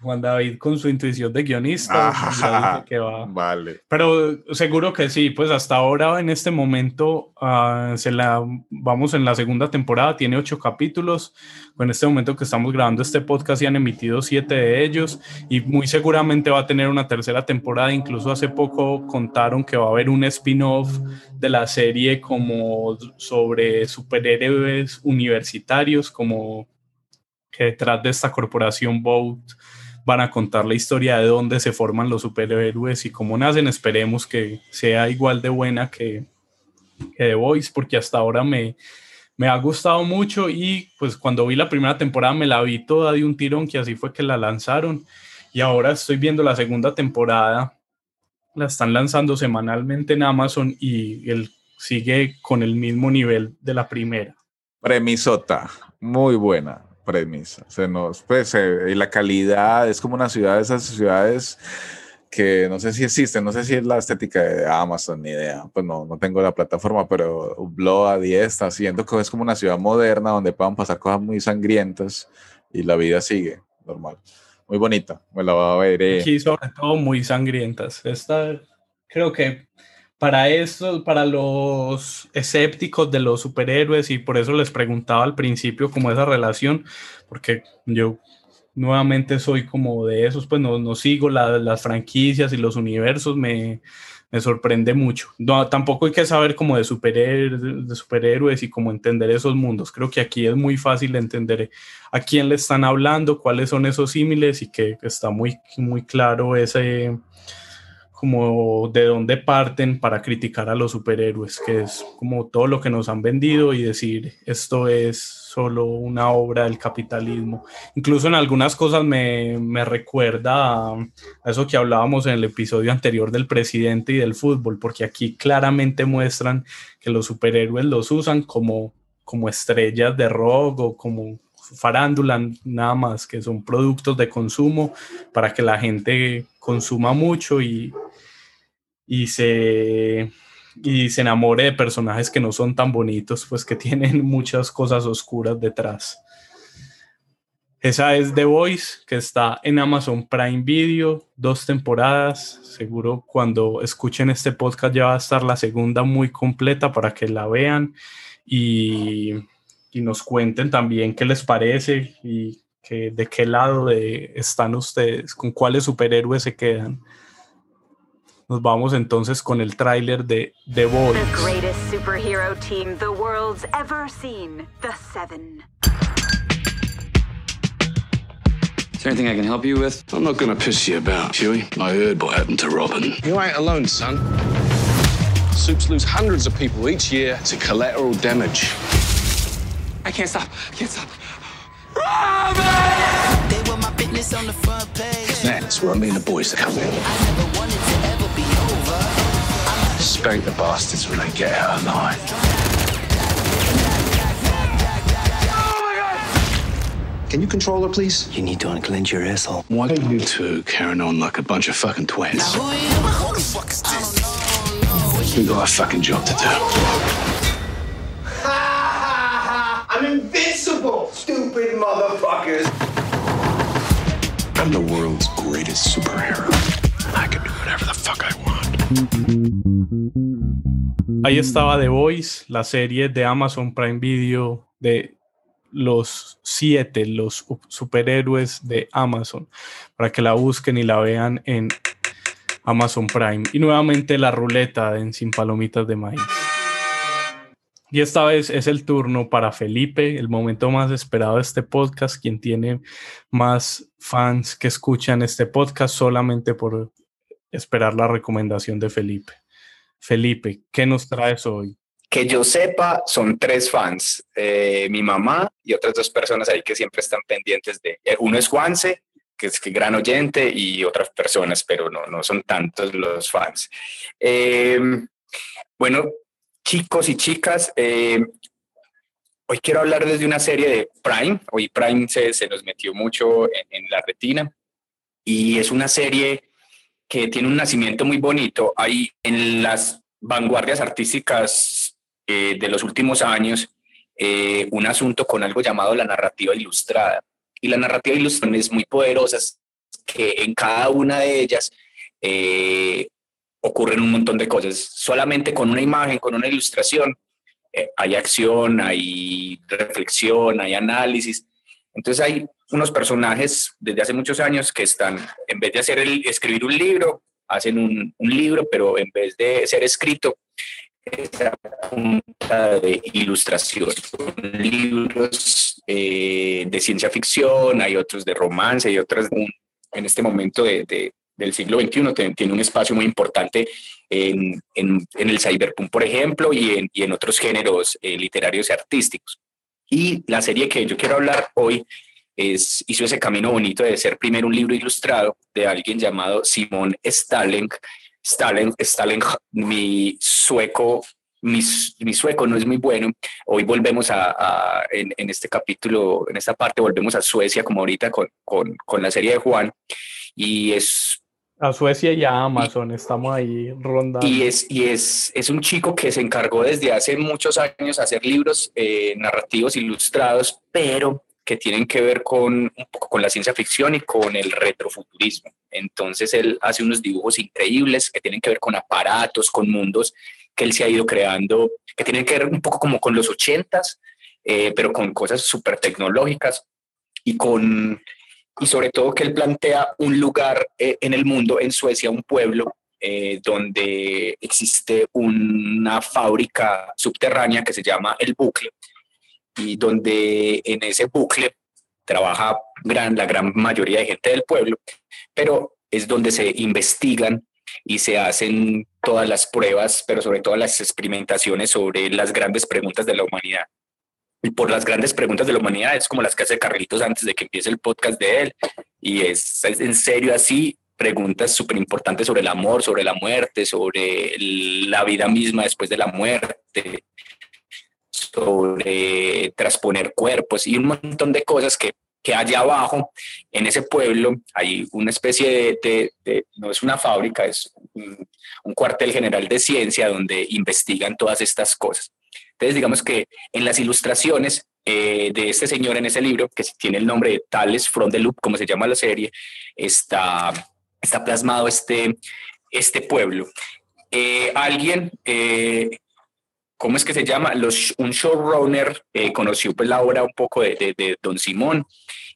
Juan David con su intuición de guionista. que va. Vale. Pero seguro que sí, pues hasta ahora en este momento uh, se la, vamos en la segunda temporada, tiene ocho capítulos. En este momento que estamos grabando este podcast ya han emitido siete de ellos y muy seguramente va a tener una tercera temporada. Incluso hace poco contaron que va a haber un spin-off de la serie como sobre superhéroes universitarios, como que detrás de esta corporación Boat van a contar la historia de dónde se forman los superhéroes y cómo nacen. Esperemos que sea igual de buena que, que The Voice, porque hasta ahora me, me ha gustado mucho y pues cuando vi la primera temporada me la vi toda de un tirón, que así fue que la lanzaron. Y ahora estoy viendo la segunda temporada, la están lanzando semanalmente en Amazon y él sigue con el mismo nivel de la primera. Premisota, muy buena premisa. Se nos, pues, eh, y la calidad es como una ciudad, esas ciudades que no sé si existen, no sé si es la estética de Amazon, ni idea, pues no, no tengo la plataforma, pero Bloa 10 está haciendo que es como una ciudad moderna donde puedan pasar cosas muy sangrientas y la vida sigue normal. Muy bonita, me la va a ver. eh. Aquí sobre todo muy sangrientas. Esta creo que para eso, para los escépticos de los superhéroes, y por eso les preguntaba al principio como esa relación, porque yo nuevamente soy como de esos, pues no, no sigo la- las franquicias y los universos, me, me sorprende mucho. No, tampoco hay que saber como de, superhéroes, de superhéroes y como entender esos mundos. Creo que aquí es muy fácil entender a quién le están hablando, cuáles son esos símiles y que está muy, muy claro ese como de dónde parten para criticar a los superhéroes, que es como todo lo que nos han vendido y decir esto es solo una obra del capitalismo. Incluso en algunas cosas me, me recuerda a, eso que hablábamos en el episodio anterior del presidente y del fútbol, porque aquí claramente muestran que los superhéroes los usan como, como estrellas de rock o como farándula, nada más, que son productos de consumo para que la gente consuma mucho y, y se y se enamore de personajes que no son tan bonitos, pues que tienen muchas cosas oscuras detrás. Esa es The Voice, que está en Amazon Prime Video, dos temporadas. Seguro cuando escuchen este podcast ya va a estar la segunda muy completa para que la vean y, y nos cuenten también qué les parece y que, de qué lado de, están ustedes, con cuáles superhéroes se quedan. Nos vamos entonces con el tráiler de The Voice. The greatest superhero team the world's ever seen. The Seven. Is there anything I can help you with? I'm not gonna piss you about, Huey. I heard what happened to Robin. You ain't alone, son. Soups lose hundreds of people each year to collateral damage. I can't stop. I can't stop. That's where I mean the boys to come in. Spank the bastards when they get out of line. Can you control her, please? You need to unclench your asshole. Why are you two carrying on like a bunch of fucking twins? We got a fucking job to do. I'm invincible, stupid motherfuckers. I'm the world's greatest superhero. I can do whatever the fuck I want. Ahí estaba The Voice, la serie de Amazon Prime Video de los siete, los superhéroes de Amazon, para que la busquen y la vean en Amazon Prime. Y nuevamente la ruleta en Sin Palomitas de Maíz. Y esta vez es el turno para Felipe, el momento más esperado de este podcast, quien tiene más fans que escuchan este podcast solamente por esperar la recomendación de Felipe. Felipe, ¿qué nos traes hoy? Que yo sepa, son tres fans, eh, mi mamá y otras dos personas ahí que siempre están pendientes de... eh, Uno es Juanse, que es gran oyente, y otras personas, pero no, no son tantos los fans. Eh, bueno, chicos y chicas, eh, hoy quiero hablar desde una serie de Prime. Hoy Prime se, se nos metió mucho en, en la retina y es una serie que tiene un nacimiento muy bonito. Hay en las vanguardias artísticas eh, de los últimos años eh, un asunto con algo llamado la narrativa ilustrada. Y la narrativa ilustrada es muy poderosa, que en cada una de ellas eh, ocurren un montón de cosas. Solamente con una imagen, con una ilustración, hay acción, hay reflexión, hay análisis. Entonces hay unos personajes desde hace muchos años que están, en vez de hacer el, escribir un libro, hacen un, libro, pero en vez de ser escrito, es a punta de ilustración. Son libros eh, de ciencia ficción, hay otros de romance, hay otros un- en este momento de, de- del siglo XXI tiene un espacio muy importante en, en- en el cyberpunk, por ejemplo, y en, y en otros géneros eh, literarios y artísticos. Y la serie que yo quiero hablar hoy es, hizo ese camino bonito de ser primero un libro ilustrado de alguien llamado Simon Stalling. Stalling, Stalling mi sueco mi, mi, sueco no es muy bueno. Hoy volvemos a, a en, en, este capítulo, en esta parte, volvemos a Suecia, como ahorita con, con, con la serie de Juan. Y es a Suecia y a Amazon, estamos ahí rondando. Y es, y es, es un chico que se encargó desde hace muchos años hacer libros eh, narrativos ilustrados, pero que tienen que ver con un poco con la ciencia ficción y con el retrofuturismo. Entonces él hace unos dibujos increíbles que tienen que ver con aparatos, con mundos que él se ha ido creando, que tienen que ver un poco como con los ochentas, eh, pero con cosas súper tecnológicas y con y sobre todo que él plantea un lugar eh, en el mundo, en Suecia, un pueblo eh, donde existe una fábrica subterránea que se llama El Bucle y donde en ese bucle trabaja la gran mayoría de gente del pueblo, pero es donde se investigan y se hacen todas las pruebas, pero sobre todo las experimentaciones sobre las grandes preguntas de la humanidad. Por las grandes preguntas de la humanidad, es como las que hace Carlitos antes de que empiece el podcast de él. Y es, en serio así, preguntas súper importantes sobre el amor, sobre la muerte, sobre la vida misma después de la muerte, sobre transponer cuerpos y un montón de cosas que, que allá abajo, en ese pueblo, hay una especie de, no es una fábrica, es un, cuartel general de ciencia donde investigan todas estas cosas. Digamos que en las ilustraciones eh, de este señor en ese libro, que tiene el nombre de Tales from the Loop, como se llama la serie, está, está plasmado este, este pueblo. Eh, alguien eh, ¿cómo es que se llama? Los, un showrunner eh, conoció pues la obra un poco de, de, de, Don Simón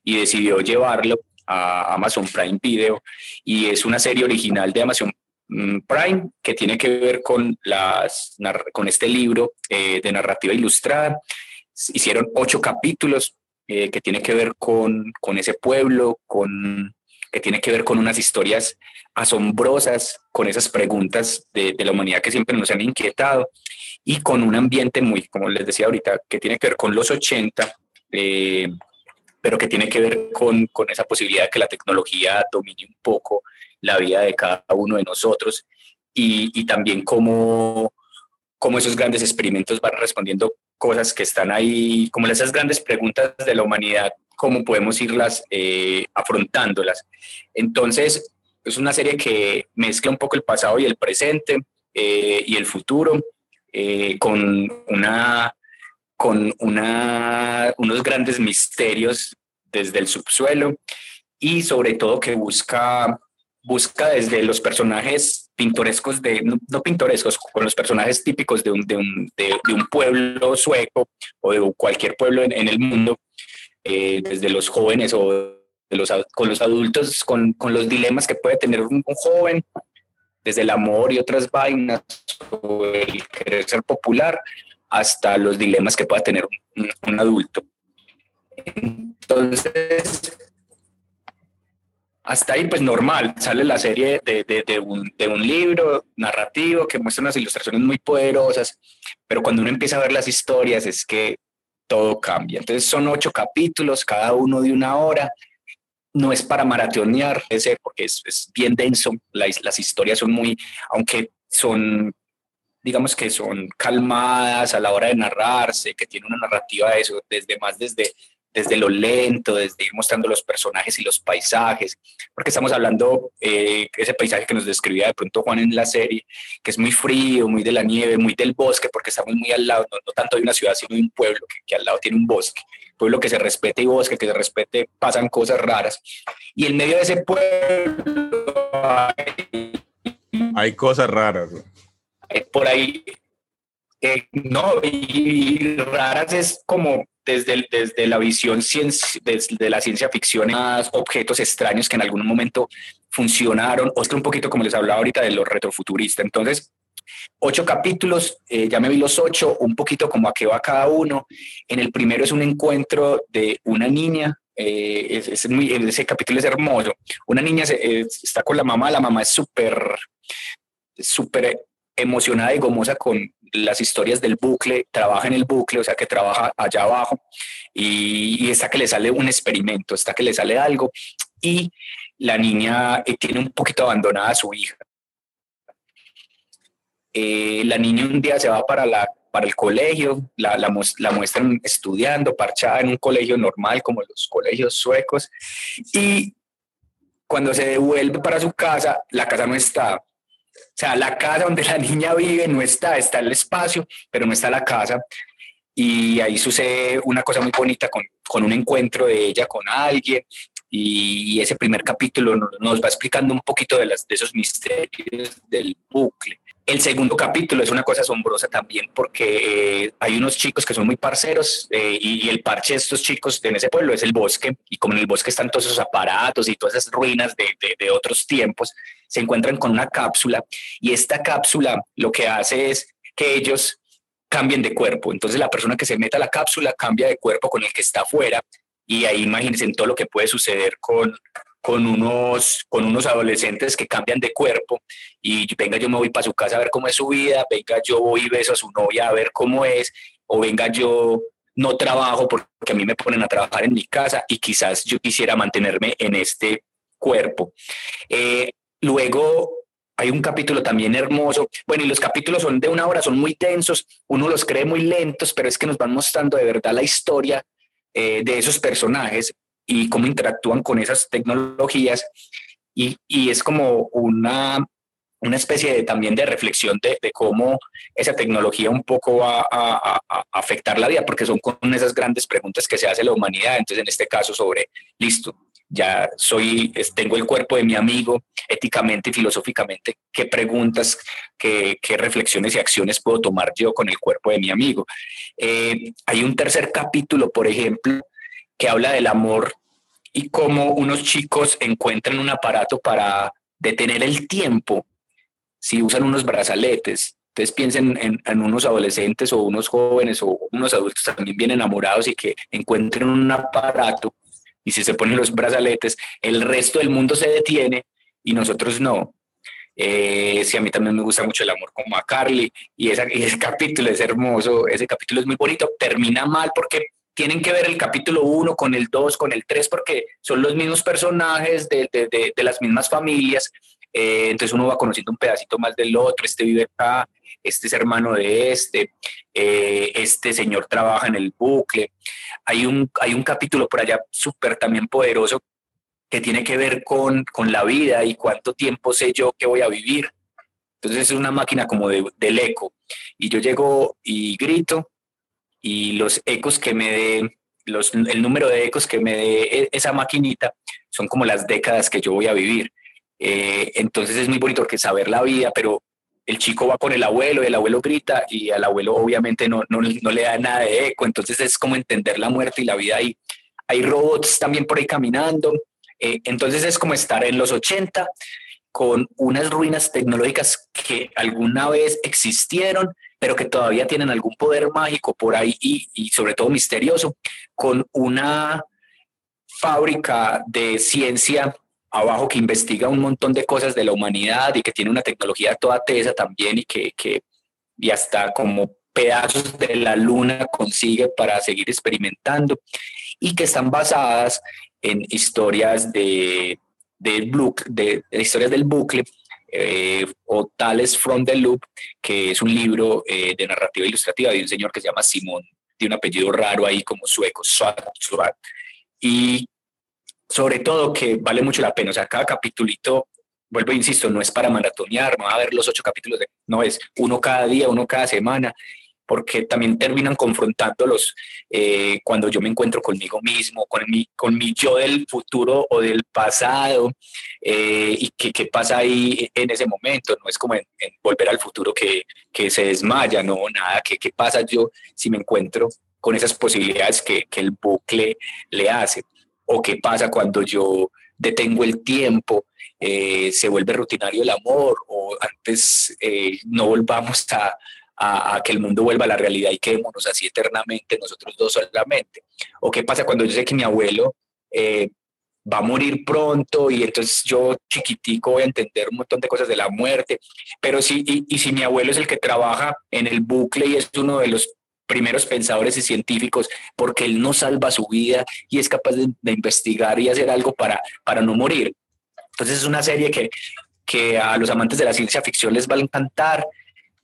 y decidió llevarlo a Amazon Prime Video y es una serie original de Amazon Prime que tiene que ver con, las, con este libro eh, de narrativa ilustrada. Hicieron ocho capítulos eh, que tiene que ver con, con ese pueblo, con, que tiene que ver con unas historias asombrosas, con esas preguntas de, de la humanidad que siempre nos han inquietado y con un ambiente muy, como les decía ahorita, que tiene que ver con los 80, eh, pero que tiene que ver con, con, esa posibilidad de que la tecnología domine un poco la vida de cada uno de nosotros y, también cómo, cómo esos grandes experimentos van respondiendo cosas que están ahí, como esas grandes preguntas de la humanidad, cómo podemos irlas eh, afrontándolas. Entonces, es una serie que mezcla un poco el pasado y el presente eh, y el futuro eh, con, una, con una, unos grandes misterios desde el subsuelo y sobre todo que busca, busca desde los personajes pintorescos, de, no, pintorescos, con los personajes típicos de un, de un, pueblo sueco o de cualquier pueblo en, en el mundo, eh, desde los jóvenes o de los, con los adultos, con, con los dilemas que puede tener un, un joven desde el amor y otras vainas, o el querer ser popular, hasta los dilemas que pueda tener un, un adulto. Entonces, hasta ahí pues normal, sale la serie de, de, un, de, un, libro narrativo que muestra unas ilustraciones muy poderosas, pero cuando uno empieza a ver las historias es que todo cambia. Entonces son ocho capítulos, cada uno de una hora, no es para maratonear ese porque es, es bien denso, las, las, historias son muy, aunque son, digamos que son calmadas a la hora de narrarse, que tiene una narrativa de eso, desde más desde, desde lo lento, desde ir mostrando los personajes y los paisajes, porque estamos hablando eh, ese paisaje que nos describía de pronto Juan en la serie, que es muy frío, muy de la nieve, muy del bosque, porque estamos muy al lado, no, no tanto de una ciudad, sino de un pueblo que, que al lado tiene un bosque pueblo que se respete y bosque, que se respete, pasan cosas raras. Y en medio de ese pueblo hay, hay cosas raras. Por ahí, eh, no, y, raras es como desde, desde la visión desde la ciencia ficción, más objetos extraños que en algún momento funcionaron, o un poquito como les hablaba ahorita de los retrofuturistas. Entonces, Ocho capítulos, eh, ya me vi los ocho, un poquito como a qué va cada uno. En el primero es un encuentro de una niña, eh, es, muy, ese capítulo es hermoso. Una niña se, está con la mamá, la mamá es súper, súper emocionada y gomosa con las historias del bucle, trabaja en el bucle, o sea que trabaja allá abajo y, y está que le sale un experimento, está que le sale algo y la niña eh, tiene un poquito abandonada a su hija Eh, la niña un día se va para, la, para el colegio, la, la, la muestran estudiando, parchada en un colegio normal como los colegios suecos, y cuando se devuelve para su casa, la casa no está. O sea, la casa donde la niña vive no está, está el espacio, pero no está la casa. Y ahí sucede una cosa muy bonita con, con un encuentro de ella con alguien. Y ese primer capítulo nos va explicando un poquito de, las, de esos misterios del bucle. El segundo capítulo es una cosa asombrosa también porque eh, hay unos chicos que son muy parceros eh, y, el parche de estos chicos en ese pueblo es el bosque y como en el bosque están todos esos aparatos y todas esas ruinas de, otros tiempos, se encuentran con una cápsula y esta cápsula lo que hace es que ellos cambien de cuerpo. Entonces la persona que se meta a la cápsula cambia de cuerpo con el que está afuera y ahí imagínense en todo lo que puede suceder con, con unos, con unos adolescentes que cambian de cuerpo y venga yo me voy para su casa a ver cómo es su vida, venga yo voy y beso a su novia a ver cómo es, o venga yo no trabajo porque a mí me ponen a trabajar en mi casa y quizás yo quisiera mantenerme en este cuerpo. Eh, luego hay un capítulo también hermoso. Bueno, y los capítulos son de una hora, son muy densos, uno los cree muy lentos, pero es que nos van mostrando de verdad la historia eh, de esos personajes y cómo interactúan con esas tecnologías. Y, y es como una, una especie de, también de reflexión de, de, cómo esa tecnología un poco va a, afectar la vida, porque son con esas grandes preguntas que se hace la humanidad. Entonces, en este caso, sobre, listo, ya soy, tengo el cuerpo de mi amigo, éticamente y filosóficamente, qué preguntas, qué, qué reflexiones y acciones puedo tomar yo con el cuerpo de mi amigo. Eh, hay un tercer capítulo, por ejemplo, que habla del amor y cómo unos chicos encuentran un aparato para detener el tiempo si usan unos brazaletes. Entonces piensen en, unos adolescentes o unos jóvenes o unos adultos también bien enamorados y que encuentren un aparato y si se ponen los brazaletes, el resto del mundo se detiene y nosotros no. Eh, sí, a mí también me gusta mucho el amor como a Carly y, esa, y ese capítulo es hermoso, ese capítulo es muy bonito, termina mal porque tienen que ver el capítulo 1 con el 2, con el 3, porque son los mismos personajes de, de, de, las mismas familias. Eh, entonces uno va conociendo un pedacito más del otro, este vive acá, este es hermano de este, eh, este señor trabaja en el bucle. Hay un, hay un capítulo por allá súper también poderoso que tiene que ver con, con la vida y cuánto tiempo sé yo que voy a vivir. Entonces es una máquina como de, del eco. Y yo llego y grito y los ecos que me dé, el número de ecos que me dé e, esa maquinita son como las décadas que yo voy a vivir. Eh, entonces es muy bonito porque saber la vida, pero el chico va con el abuelo y el abuelo grita y al abuelo obviamente no, no, no le da nada de eco, entonces es como entender la muerte y la vida ahí. Hay robots también por ahí caminando, eh, entonces es como estar en los 80 con unas ruinas tecnológicas que alguna vez existieron pero que todavía tienen algún poder mágico por ahí y, sobre todo misterioso, con una fábrica de ciencia abajo que investiga un montón de cosas de la humanidad y que tiene una tecnología toda tesa también y que, que y hasta como pedazos de la luna consigue para seguir experimentando y que están basadas en historias de, de, historias del bucle eh, o Tales from the Loop, que es un libro eh, de narrativa ilustrativa de un señor que se llama Simón, de un apellido raro ahí como sueco, y sobre todo que vale mucho la pena, o sea, cada capítulito, vuelvo e insisto, no es para maratonear, no va a ver los ocho capítulos, de, no es uno cada día, uno cada semana, porque también terminan confrontándolos eh, cuando yo me encuentro conmigo mismo, con mi, con mi yo del futuro o del pasado, eh, y qué, pasa ahí en ese momento. No es como en, volver al futuro que, que, se desmaya, no, nada, ¿Qué, qué pasa yo si me encuentro con esas posibilidades que, que el bucle le hace, o qué pasa cuando yo detengo el tiempo, eh, se vuelve rutinario el amor, o antes no volvamos a, a, que el mundo vuelva a la realidad y quedémonos así eternamente nosotros dos solamente. ¿O qué pasa cuando yo sé que mi abuelo eh, va a morir pronto y entonces yo chiquitico voy a entender un montón de cosas de la muerte? Pero sí, y, si mi abuelo es el que trabaja en el bucle y es uno de los primeros pensadores y científicos, porque él no salva su vida y es capaz de, de, investigar y hacer algo para, para no morir. Entonces es una serie que, que a los amantes de la ciencia ficción les va a encantar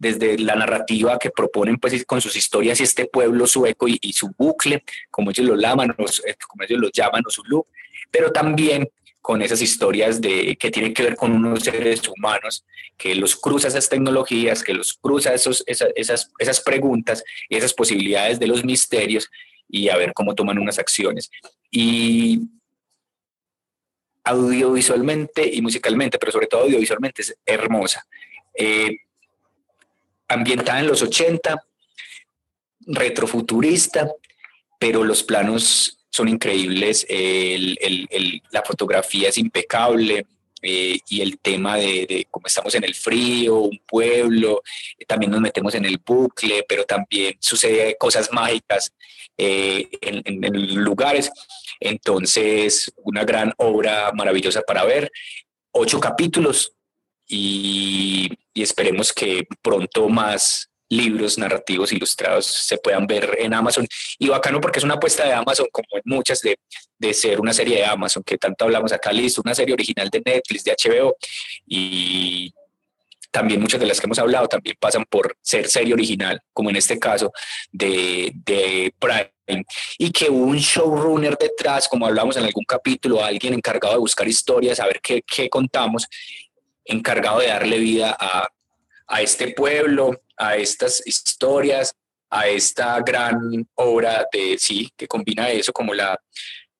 desde la narrativa que proponen pues con sus historias y este pueblo sueco y, su bucle, como ellos lo llaman, eh, como ellos lo llaman, o su loop, pero también con esas historias de, que tienen que ver con unos seres humanos, que los cruza esas tecnologías, que los cruza esos, esas, esas preguntas y esas posibilidades de los misterios y a ver cómo toman unas acciones. Y audiovisualmente y musicalmente, pero sobre todo audiovisualmente es hermosa. Eh, ambientada en los 80, retrofuturista, pero los planos son increíbles, la fotografía es impecable, eh, y el tema de, de, cómo estamos en el frío, un pueblo, eh, también nos metemos en el bucle, pero también sucede cosas mágicas en, en, lugares. Entonces, una gran obra maravillosa para ver. Ocho capítulos y, y esperemos que pronto más libros narrativos ilustrados se puedan ver en Amazon. Y bacano porque es una apuesta de Amazon, como en muchas, de, de ser una serie de Amazon, que tanto hablamos acá, listo, una serie original de Netflix, de HBO, y también muchas de las que hemos hablado también pasan por ser serie original, como en este caso de, de Prime, y que un showrunner detrás, como hablamos en algún capítulo, alguien encargado de buscar historias, a ver qué, qué contamos, encargado de darle vida a, a este pueblo, a estas historias, a esta gran obra de sí, que combina eso como la,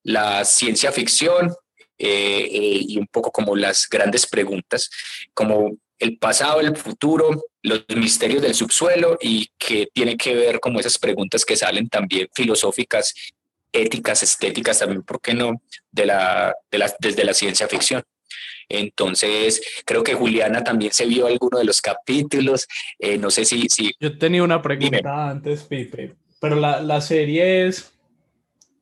la ciencia ficción eh, eh, y un poco como las grandes preguntas, como el pasado, el futuro, los misterios del subsuelo y que tiene que ver como esas preguntas que salen también filosóficas, éticas, estéticas también, ¿por qué no?, de la, de la, desde la ciencia ficción. Entonces, creo que Juliana también se vio alguno de los capítulos. Eh, no sé si, si... Yo tenía una pregunta antes, Pipe, pero la, la serie es,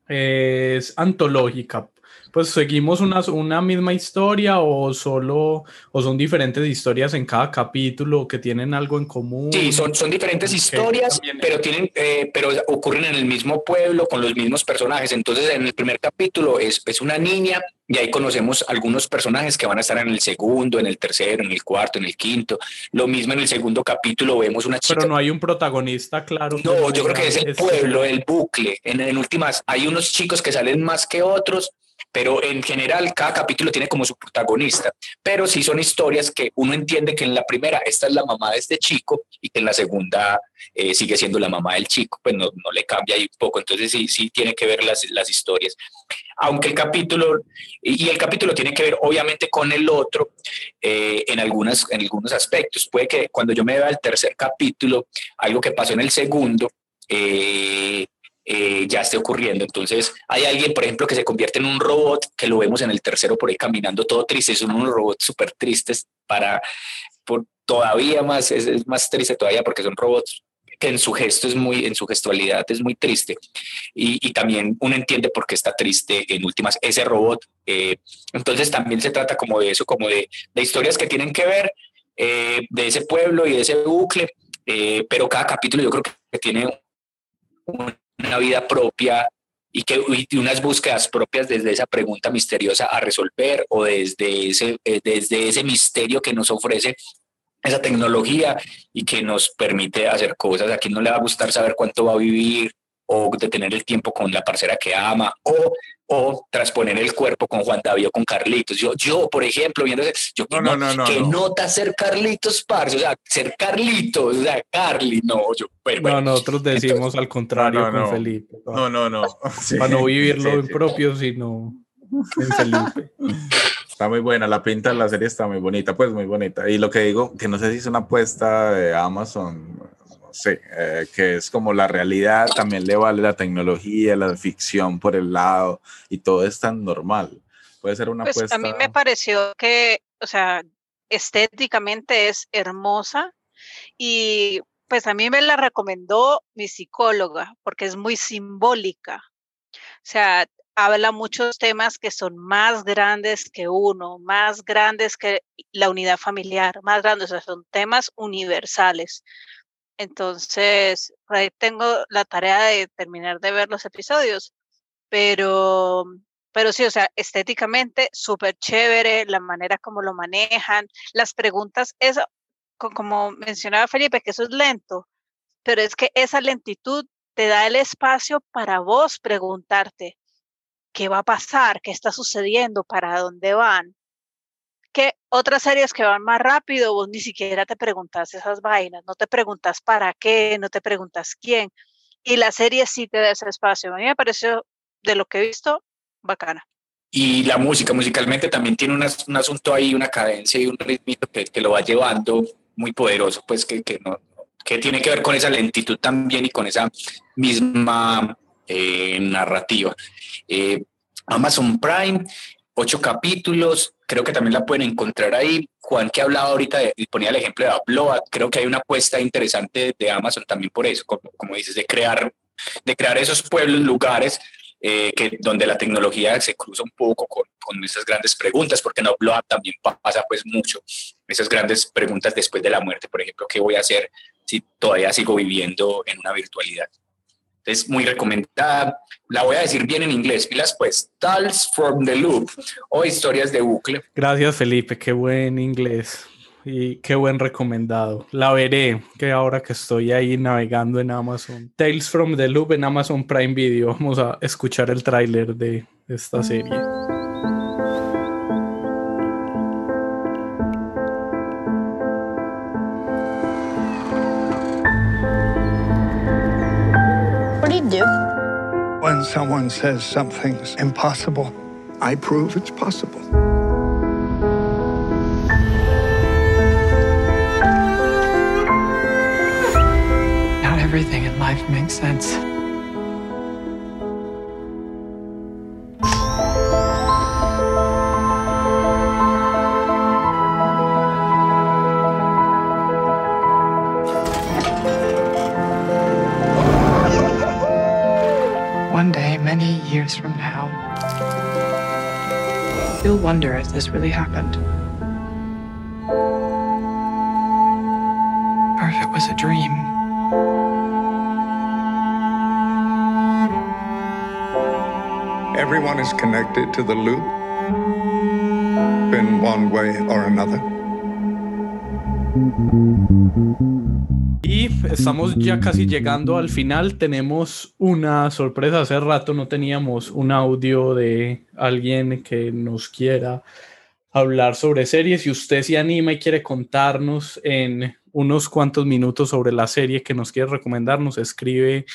es antológica pues seguimos una, una misma historia o solo o son diferentes historias en cada capítulo que tienen algo en común. Sí, son, son diferentes historias, pero tienen, eh, pero ocurren en el mismo pueblo con los mismos personajes. Entonces, en el primer capítulo es, es una niña y ahí conocemos algunos personajes que van a estar en el segundo, en el tercero, en el cuarto, en el quinto. Lo mismo en el segundo capítulo vemos una chica. Pero no hay un protagonista claro. No, yo creo que es el pueblo, el bucle. En, en últimas, hay unos chicos que salen más que otros pero en general cada capítulo tiene como su protagonista, pero sí son historias que uno entiende que en la primera esta es la mamá de este chico y que en la segunda eh, sigue siendo la mamá del chico, pues no, no, le cambia ahí un poco, entonces sí, sí tiene que ver las, las historias. Aunque el capítulo, y el capítulo tiene que ver obviamente con el otro eh, en, algunas, en algunos aspectos, puede que cuando yo me vea el tercer capítulo, algo que pasó en el segundo, eh, eh, ya esté ocurriendo. Entonces, hay alguien, por ejemplo, que se convierte en un robot, que lo vemos en el tercero por ahí caminando todo triste, son unos robots súper tristes para, por, todavía más, es, más triste todavía porque son robots que en su gesto es muy, en su gestualidad es muy triste. Y, también uno entiende por qué está triste en últimas ese robot. Eh, entonces también se trata como de eso, como de, de historias que tienen que ver eh, de ese pueblo y de ese bucle, pero cada capítulo yo creo que tiene una vida propia y que y unas búsquedas propias desde esa pregunta misteriosa a resolver o desde ese, eh, desde ese misterio que nos ofrece esa tecnología y que nos permite hacer cosas. A quien no le va a gustar saber cuánto va a vivir o de tener el tiempo con la parcera que ama o o trasponer el cuerpo con Juan David o con Carlitos. Yo, yo por ejemplo, viendo yo que, no, no, que nota ser Carlitos Parce, o sea, ser Carlitos, o sea, Carly, no, yo, pero, No, nosotros decimos al contrario con Felipe. No, no, no. Para no vivirlo en propio, sino en Felipe. Está muy buena, la pinta de la serie está muy bonita, pues muy bonita. Y lo que digo, que no sé si es una apuesta de Amazon, sí, eh, que es como la realidad, también le vale la tecnología, la ficción por el lado y todo es tan normal. Puede ser una pues A mí me pareció que, o sea, estéticamente es hermosa y pues a mí me la recomendó mi psicóloga porque es muy simbólica. O sea, habla muchos temas que son más grandes que uno, más grandes que la unidad familiar, más grandes, o sea, son temas universales. Entonces, ahí tengo la tarea de terminar de ver los episodios, pero, pero sí, o sea, estéticamente súper chévere, la manera como lo manejan, las preguntas, eso, como mencionaba Felipe, que eso es lento, pero es que esa lentitud te da el espacio para vos preguntarte qué va a pasar, qué está sucediendo, para dónde van. Que otras series que van más rápido, vos ni siquiera te preguntas esas vainas, no te preguntas para qué, no te preguntas quién. Y la serie sí te da ese espacio. A mí me pareció, de lo que he visto, bacana. Y la música, musicalmente también tiene un asunto ahí, una cadencia y un ritmo que, lo va llevando muy poderoso, pues que, que, no, que tiene que ver con esa lentitud también y con esa misma eh, narrativa. Eh, Amazon Prime, ocho capítulos, creo que también la pueden encontrar ahí. Juan que hablaba ahorita y ponía el ejemplo de Upload, creo que hay una apuesta interesante de Amazon también por eso, como, como dices, de crear, de crear esos pueblos, lugares eh, que, donde la tecnología se cruza un poco con, con esas grandes preguntas, porque en Upload también pasa pues mucho esas grandes preguntas después de la muerte, por ejemplo, ¿qué voy a hacer si todavía sigo viviendo en una virtualidad? Es muy recomendada. La voy a decir bien en inglés. Pilas pues, Tales from the Loop o Historias de Bucle. Gracias Felipe, qué buen inglés y qué buen recomendado. La veré, que ahora que estoy ahí navegando en Amazon. Tales from the Loop en Amazon Prime Video. Vamos a escuchar el tráiler de esta serie. When someone says something's impossible, I prove it's possible. Not everything in life makes sense. Years from now, you'll wonder if this really happened. Or if it was a dream. Everyone is connected to the loop in one way or another. Y estamos ya casi llegando al final. Tenemos una sorpresa. Hace rato no teníamos un audio de alguien que nos quiera hablar sobre series. Si usted se anima y quiere contarnos en unos cuantos minutos sobre la serie que nos quiere recomendar, nos escribe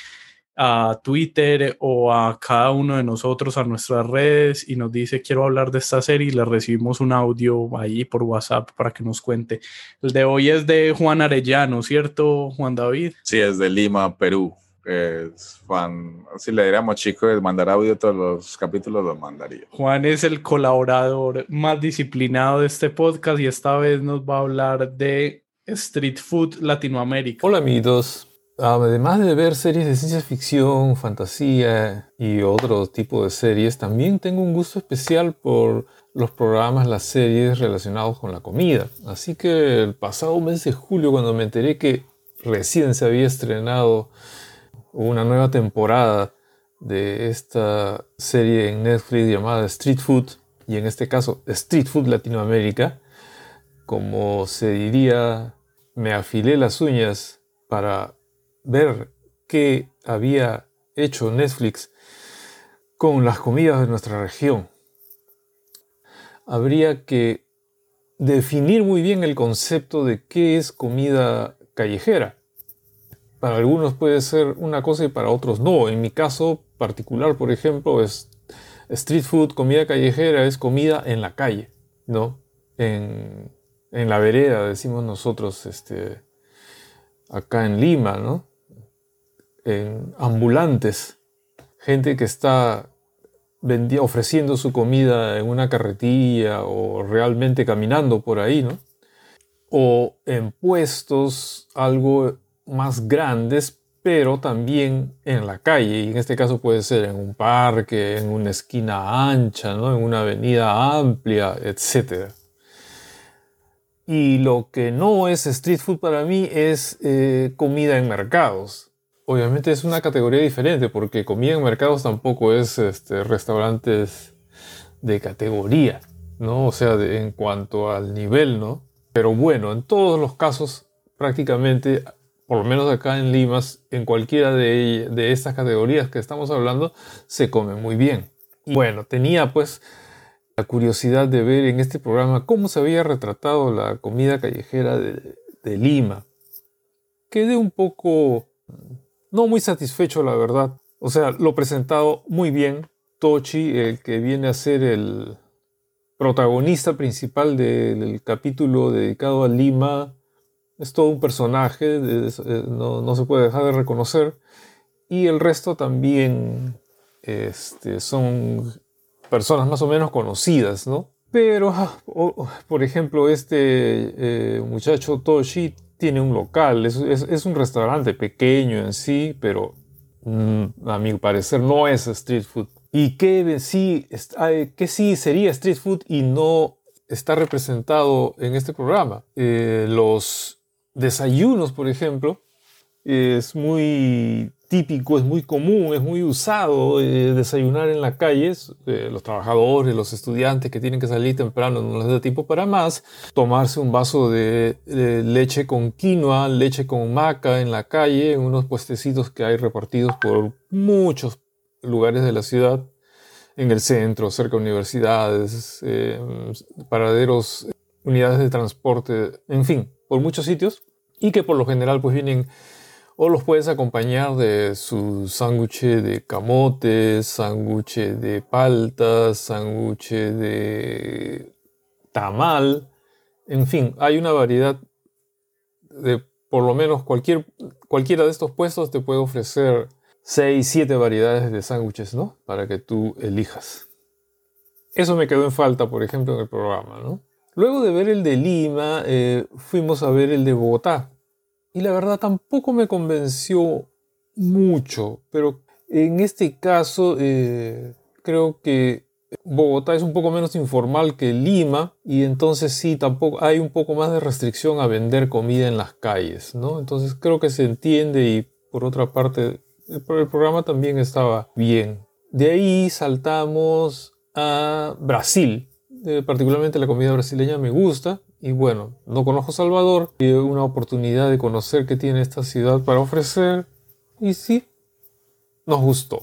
a Twitter o a cada uno de nosotros a nuestras redes y nos dice quiero hablar de esta serie y le recibimos un audio ahí por WhatsApp para que nos cuente. El de hoy es de Juan Arellano, ¿cierto, Juan David? Sí, es de Lima, Perú. Es fan, si le diéramos chico de mandar audio todos los capítulos, los mandaría. Juan es el colaborador más disciplinado de este podcast y esta vez nos va a hablar de Street Food Latinoamérica. Hola amigos, Además de ver series de ciencia ficción, fantasía y otro tipo de series, también tengo un gusto especial por los programas, las series relacionados con la comida. Así que el pasado mes de julio, cuando me enteré que recién se había estrenado una nueva temporada de esta serie en Netflix llamada Street Food, y en este caso Street Food Latinoamérica, como se diría, me afilé las uñas para ver qué había hecho Netflix con las comidas de nuestra región. Habría que definir muy bien el concepto de qué es comida callejera. Para algunos puede ser una cosa y para otros no. En mi caso particular, por ejemplo, es street food, comida callejera, es comida en la calle, ¿no? En, en la vereda, decimos nosotros, este, acá en Lima, ¿no? En ambulantes, gente que está ofreciendo su comida en una carretilla o realmente caminando por ahí, ¿no? O en puestos algo más grandes, pero también en la calle, y en este caso puede ser en un parque, en una esquina ancha, ¿no? en una avenida amplia, etc. Y lo que no es street food para mí es eh, comida en mercados obviamente es una categoría diferente porque comida en mercados tampoco es este, restaurantes de categoría, ¿no? O sea, en cuanto al nivel, ¿no? Pero bueno, en todos los casos, prácticamente, por lo menos acá en Limas, en cualquiera de, de estas categorías que estamos hablando, se come muy bien. Bueno, tenía pues la curiosidad de ver en este programa cómo se había retratado la comida callejera de, de Lima. Quedé un poco no muy satisfecho, la verdad. O sea, lo presentado muy bien. Tochi, el que viene a ser el protagonista principal del capítulo dedicado a Lima, es todo un personaje, no, no, se puede dejar de reconocer. Y el resto también este, son personas más o menos conocidas, ¿no? Pero, ah, por ejemplo, este eh, muchacho Toshi tiene un local, es, es, un restaurante pequeño en sí, pero mm, a mi parecer no es street food. ¿Y qué sí, qué sí sería street food y no está representado en este programa? Eh, los desayunos, por ejemplo, es muy típico, es muy común, es muy usado eh, desayunar en la calle. Eh, los trabajadores, los estudiantes que tienen que salir temprano, no les da tiempo para más. Tomarse un vaso de, leche con quinoa, leche con maca en la calle, en unos puestecitos que hay repartidos por muchos lugares de la ciudad, en el centro, cerca de universidades, eh, paraderos, unidades de transporte, en fin, por muchos sitios. Y que por lo general pues vienen o los puedes acompañar de su sándwich de camote, sándwich de palta, sándwich de tamal. En fin, hay una variedad de por lo menos cualquier, cualquiera de estos puestos te puede ofrecer 6, 7 variedades de sándwiches, ¿no? Para que tú elijas. Eso me quedó en falta, por ejemplo, en el programa, ¿no? Luego de ver el de Lima, eh, fuimos a ver el de Bogotá y la verdad tampoco me convenció mucho, pero en este caso eh, creo que Bogotá es un poco menos informal que Lima y entonces sí, tampoco hay un poco más de restricción a vender comida en las calles, ¿no? Entonces creo que se entiende y por otra parte el, el programa también estaba bien. De ahí saltamos a Brasil, eh, particularmente la comida brasileña me gusta y bueno, no conozco Salvador, y una oportunidad de conocer qué tiene esta ciudad para ofrecer. Y sí, nos gustó.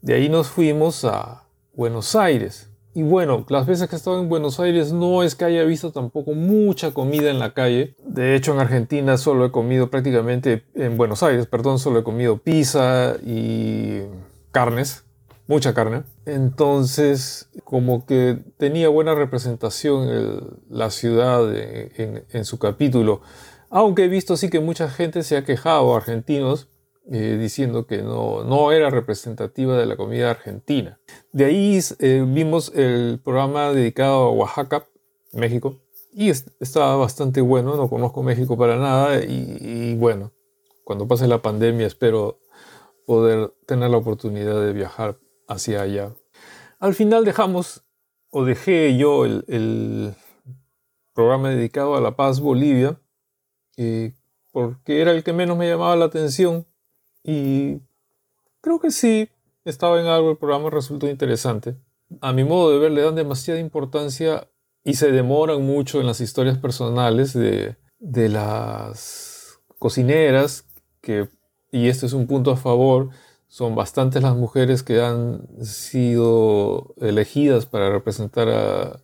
De ahí nos fuimos a Buenos Aires. Y bueno, las veces que he estado en Buenos Aires no es que haya visto tampoco mucha comida en la calle. De hecho, en Argentina solo he comido prácticamente, en Buenos Aires, perdón, solo he comido pizza y carnes mucha carne. Entonces, como que tenía buena representación la ciudad en, su capítulo. Aunque he visto sí que mucha gente se ha quejado, argentinos, eh, diciendo que no, no, era representativa de la comida argentina. De ahí eh, vimos el programa dedicado a Oaxaca, México, y estaba bastante bueno, no conozco México para nada, y bueno, cuando pase la pandemia espero poder tener la oportunidad de viajar hacia allá. Al final dejamos, o dejé yo el, programa dedicado a La Paz Bolivia, eh, porque era el que menos me llamaba la atención y creo que sí, estaba en algo, el programa resultó interesante. A mi modo de ver, le dan demasiada importancia y se demoran mucho en las historias personales de, de las cocineras, que, y este es un punto a favor, son bastantes las mujeres que han sido elegidas para representar a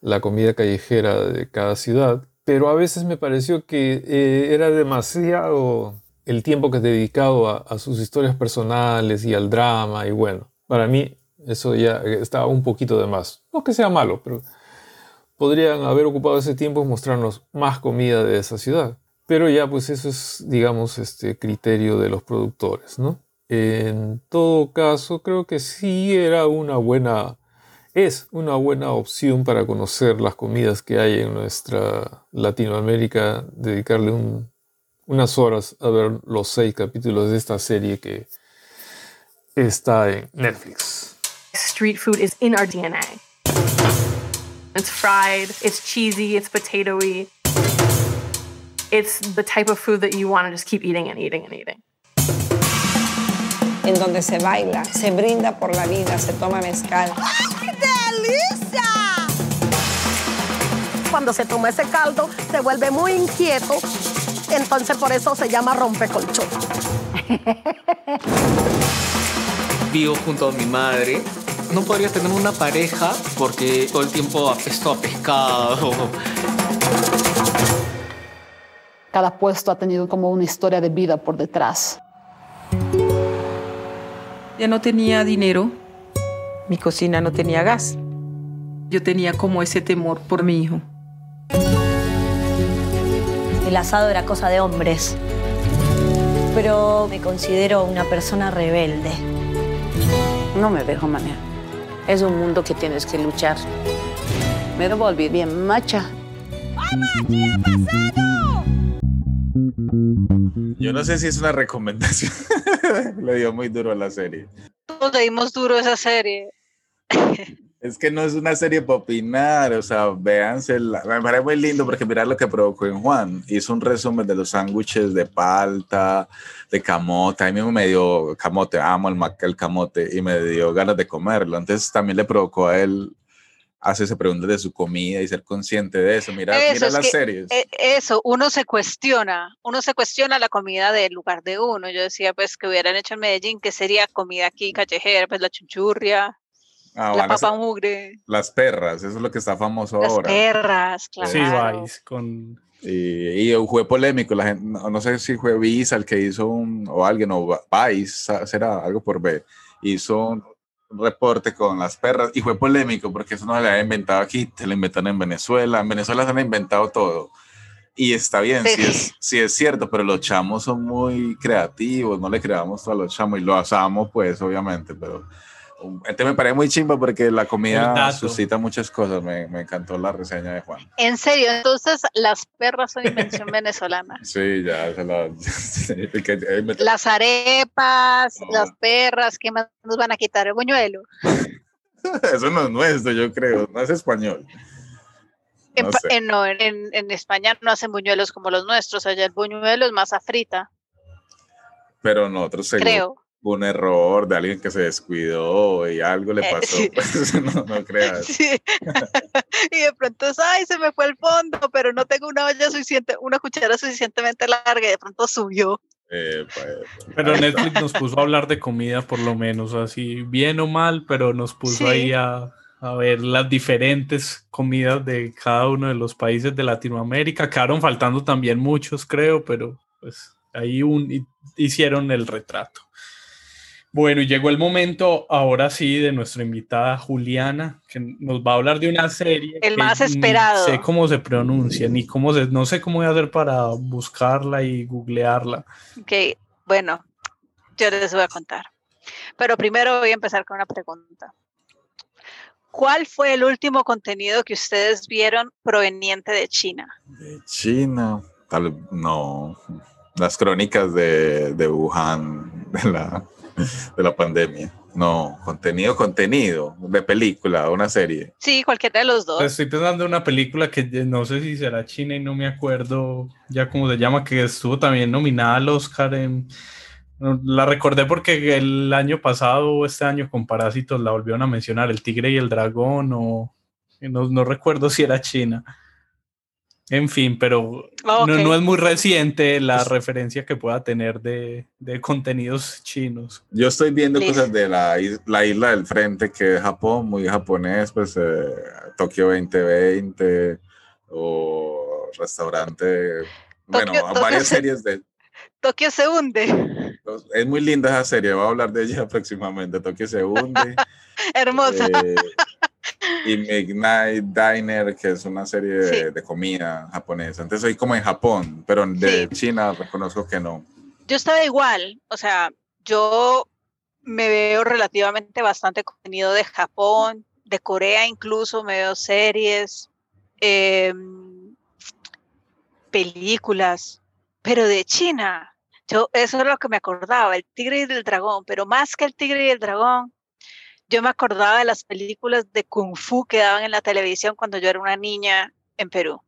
la comida callejera de cada ciudad, pero a veces me pareció que eh, era demasiado el tiempo que he dedicado a, sus historias personales y al drama y bueno, para mí eso ya estaba un poquito de más. No que sea malo, pero podrían haber ocupado ese tiempo en mostrarnos más comida de esa ciudad. Pero ya pues eso es, digamos, este criterio de los productores, ¿no? En todo caso, creo que sí era una buena, es una buena opción para conocer las comidas que hay en nuestra Latinoamérica, dedicarle unas horas a ver los seis capítulos de esta serie que está en Netflix. Street food is in our DNA. It's fried, it's cheesy, it's potatoy. It's the type of food that you want to just keep eating and eating and eating. En donde se baila, se brinda por la vida, se toma mezcal. ¡Ay, delicia! cuando se toma ese caldo se vuelve muy inquieto, entonces por eso se llama rompecolchón. Vivo junto a mi madre. No podría tener una pareja porque todo el tiempo apesto a pescado. Cada puesto ha tenido como una historia de vida por detrás. Ya no tenía dinero, mi cocina no tenía gas. Yo tenía como ese temor por mi hijo. El asado era cosa de hombres, pero me considero una persona rebelde. No me dejo manejar. Es un mundo que tienes que luchar. Me volví bien macha. Yo no sé si es una recomendación. Le dio muy duro a la serie. Todos le dimos duro a esa serie. Es que no es una serie para opinar, o sea, véanse, me parece muy lindo porque mirar lo que provocó en Juan. Hizo un resumen de los sándwiches de palta, de camote. A mí me dio camote, amo el, el camote y me dio ganas de comerlo. Entonces también le provocó a él hacerse preguntas de su comida y ser consciente de eso. Mira, mira las series. e- Eso, uno se cuestiona, uno se cuestiona la comida del lugar de uno. Yo decía, pues, que hubieran hecho en Medellín, que sería comida aquí callejera, pues la chunchurria, Ah, la papa mugre, las perras, eso es lo que está famoso las ahora. perras, claro. Sí, Vice, con... Y, y fue polémico, la gente, no, no sé si fue Visa el que hizo un, o alguien, o Vice, será algo por B, hizo reporte con las perras y fue polémico porque eso no se le había inventado aquí, se lo inventaron en Venezuela, en Venezuela se han inventado todo. Y está bien, Sí. sí es, sí es cierto, pero los chamos son muy creativos, no le creamos a los chamos y lo asamos pues obviamente, pero este me parece muy chimba porque la comida suscita muchas cosas, me, me encantó la reseña de Juan. En serio, entonces las perras son invención venezolana. Sí, ya se la. eh, me- Las arepas, las perras, ¿qué más nos van a quitar? El buñuelo. Eso no es nuestro, yo creo. No es español. En, No sé. en- no, en- en España no hacen buñuelos como los nuestros, allá el buñuelo es masa frita, Pero nosotros seguro creo. Un error de alguien que se descuidó y algo le Eh, pasó. sí. Pues, no, no creas. Sí. y de pronto, es, ay, se me fue el fondo, pero no tengo una olla suficiente, una cuchara suficientemente larga y de pronto subió. Pero Netflix nos puso a hablar de comida por lo menos, así bien o mal, pero nos puso Sí. ahí a, a ver las diferentes comidas de cada uno de los países de Latinoamérica. Quedaron faltando también muchos, creo, pero pues ahí un, hi- hicieron el retrato. Bueno, y llegó el momento ahora sí de nuestra invitada Juliana, que nos va a hablar de una serie. El que más esperado. sé cómo se pronuncia, ni cómo se, no sé cómo voy a hacer para buscarla y googlearla. Ok, bueno, yo les voy a contar. Pero primero voy a empezar con una pregunta. ¿Cuál fue el último contenido que ustedes vieron proveniente de China? de China, tal no. Las crónicas de, de Wuhan, de la, de la pandemia. No, contenido, contenido, de película, una serie. Sí, cualquiera de los dos. Estoy pensando en una película que no sé si será china y no me acuerdo ya cómo se llama, que estuvo también nominada al Oscar. En, la recordé porque el año pasado o este año con Parásitos la volvieron a mencionar, El Tigre y el Dragón, o no, no recuerdo si era china. En fin, pero Ah, no, es muy reciente la referencia que pueda tener de, de contenidos chinos. Yo estoy viendo Listo. cosas de la, la isla del frente, que es Japón, muy japonés, pues eh, Tokio 2020 o restaurante. Bueno, Tokio- Tokio varias se- series de. Tokio se hunde. Es muy linda esa serie, voy a hablar de ella próximamente. Tokio se hunde. Hermosa. eh, y Midnight Diner, que es una serie de, Sí. de comida japonesa. Entonces soy como en Japón, pero de China reconozco que no. Yo estaba igual, o sea, yo me veo relativamente bastante contenido de Japón, de Corea incluso, me veo series, em, películas, pero de China, yo eso es lo que me acordaba, el tigre y el dragón, pero más que el tigre y el dragón, yo me acordaba de las películas de Kung Fu que daban en la televisión cuando yo era una niña en Perú.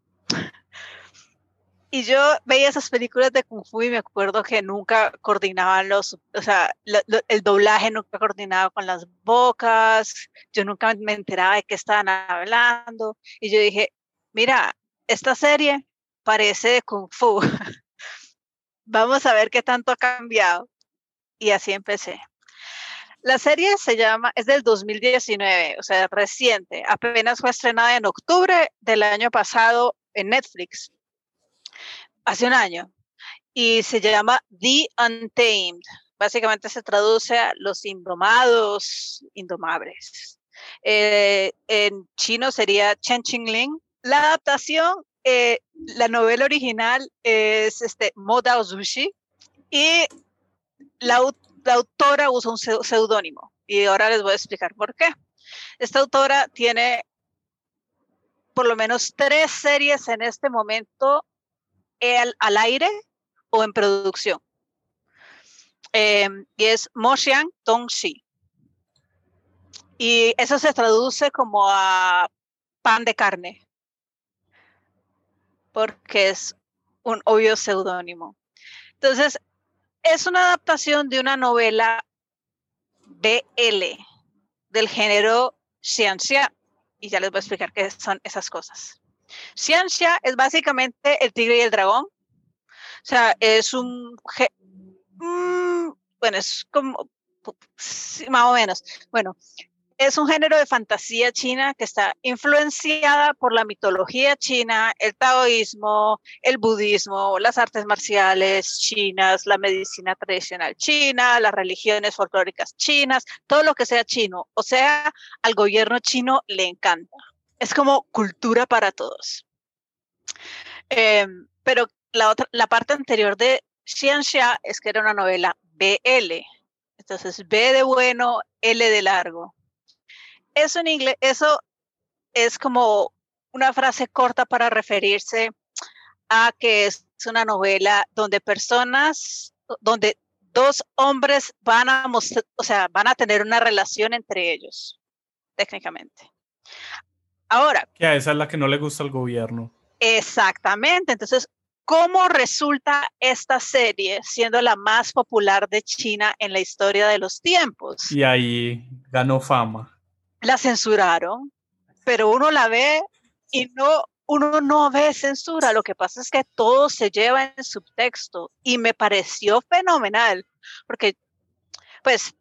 Y yo veía esas películas de Kung Fu y me acuerdo que nunca coordinaban los, o sea, el doblaje nunca coordinaba con las bocas, yo nunca me enteraba de qué estaban hablando. Y yo dije, mira, esta serie parece de Kung Fu. Vamos a ver qué tanto ha cambiado. Y así empecé. La serie se llama, es del 2019, o sea, reciente. Apenas fue estrenada en octubre del año pasado en Netflix. Hace un año. Y se llama The Untamed. Básicamente se traduce a los indomados, indomables. Eh, en chino sería Chen Qingling. La adaptación, eh, la novela original es este, Moda Zushi y la, la autora usa un seudónimo y ahora les voy a explicar por qué. Esta autora tiene por lo menos tres series en este momento al, al aire o en producción. Em, y es Moxiang Tongxi. Y eso se traduce como a pan de carne, porque es un obvio seudónimo. Entonces, es una adaptación de una novela BL del género ciencia y ya les voy a explicar qué son esas ciencia Ciencia es básicamente el tigre y el dragón. O sea, es un... Mm, bueno, es como... Más o menos. Bueno, es un género de fantasía china que está influenciada por la mitología china, el taoísmo, el budismo, las artes marciales chinas, la medicina tradicional china, las religiones folclóricas chinas, todo lo que sea chino. O sea, al gobierno chino le encanta. Es como cultura para todos. Em, pero la, la parte anterior de Xianxia es que era una novela BL. Entonces, B de bueno, L de largo eso en inglés, eso es como una frase corta para referirse a que es una novela donde personas, donde dos hombres van a o sea, van a tener una relación entre ellos, técnicamente. Ahora. Que esa es la que no le gusta al gobierno. Exactamente. Entonces, ¿cómo resulta esta serie siendo la más popular de China en la historia de los tiempos? Y ahí ganó fama la censuraron, pero uno la ve y no, uno no ve censura. Lo que pasa es que todo se lleva en subtexto y me pareció fenomenal, porque, pues,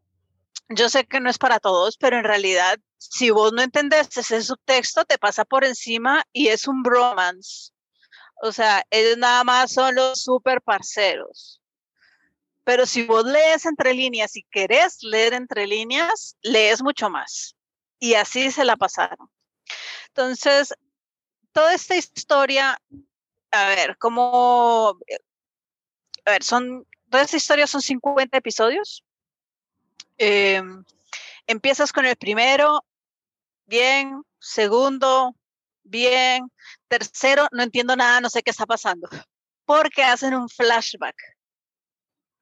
yo sé que no es para todos, pero en realidad, si vos no entendés ese subtexto, te pasa por encima y es un bromance. O sea, ellos nada más son los super parceros. Pero si vos lees entre líneas y querés leer entre líneas, lees mucho más y así se la pasaron. Entonces, toda esta historia, a ver, como, a ver, son, toda esta historia son 50 episodios. Em, empiezas con el primero, bien, segundo, bien, tercero, no entiendo nada, no sé qué está pasando, porque hacen un flashback.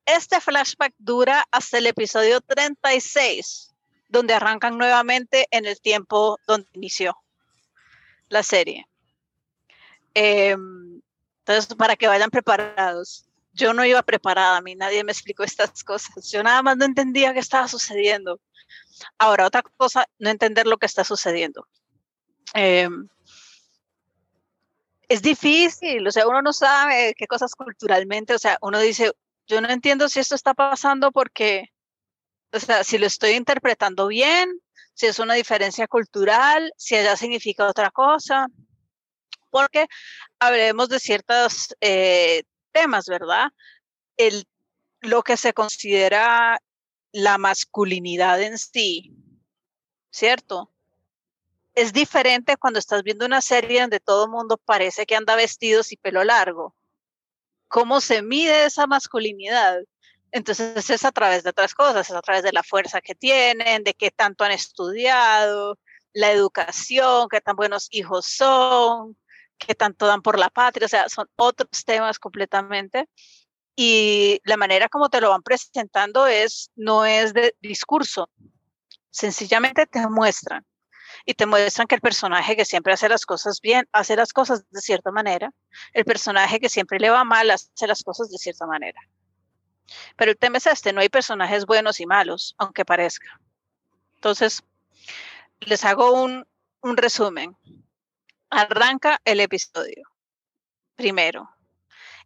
Este flashback dura hasta el episodio 36 donde arrancan nuevamente en el tiempo donde inició la serie. Em, entonces, para que vayan preparados. Yo no iba preparada, a mí nadie me explicó estas cosas. Yo nada más no entendía qué estaba sucediendo. Ahora, otra cosa, no entender lo que está sucediendo. Em, es difícil, o sea, uno no sabe qué cosas culturalmente, o sea, uno dice, yo no entiendo si esto está pasando porque o sea, si lo estoy interpretando bien, si es una diferencia cultural, si allá significa otra cosa, porque hablemos de ciertos eh, temas, ¿verdad? El, lo que se considera la masculinidad en sí, ¿cierto? Es diferente cuando estás viendo una serie donde todo el mundo parece que anda vestidos y pelo largo. ¿Cómo se mide esa masculinidad? Entonces es a través de otras cosas, es a través de la fuerza que tienen, de qué tanto han estudiado, la educación, qué tan buenos hijos son, qué tanto dan por la patria, o sea, son otros temas completamente. Y la manera como te lo van presentando es, no es de discurso, sencillamente te muestran. Y te muestran que el personaje que siempre hace las cosas bien, hace las cosas de cierta manera. El personaje que siempre le va mal, hace las cosas de cierta manera. Pero el tema es este, no hay personajes buenos y malos, aunque parezca. Entonces, les hago un, un resumen. Arranca el episodio. primero.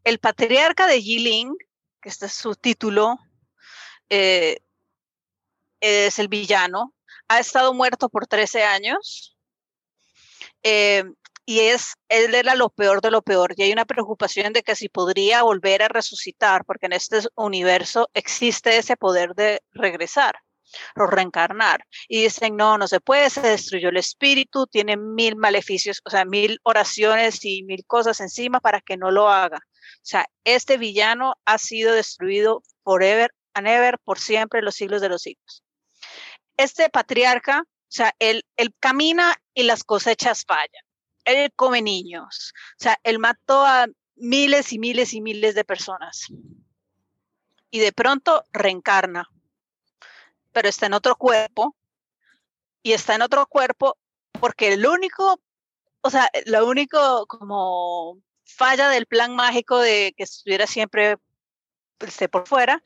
El patriarca de Yiling, que este es su título, eh, es el villano, ha estado muerto por 13 años. eh, y es, él era lo peor de lo peor. Y hay una preocupación de que si podría volver a resucitar, porque en este universo existe ese poder de regresar o reencarnar. Y dicen, no, no se puede, se destruyó el espíritu, tiene mil maleficios, o sea, mil oraciones y mil cosas encima para que no lo haga. O sea, este villano ha sido destruido forever and ever, por siempre, los siglos de los siglos. Este patriarca, o sea, él, él camina y las cosechas fallan. Él come niños. O sea, él mató a miles y miles y miles de personas. Y de pronto reencarna. Pero está en otro cuerpo. Y está en otro cuerpo porque el único, o sea, lo único como falla del plan mágico de que estuviera siempre esté por fuera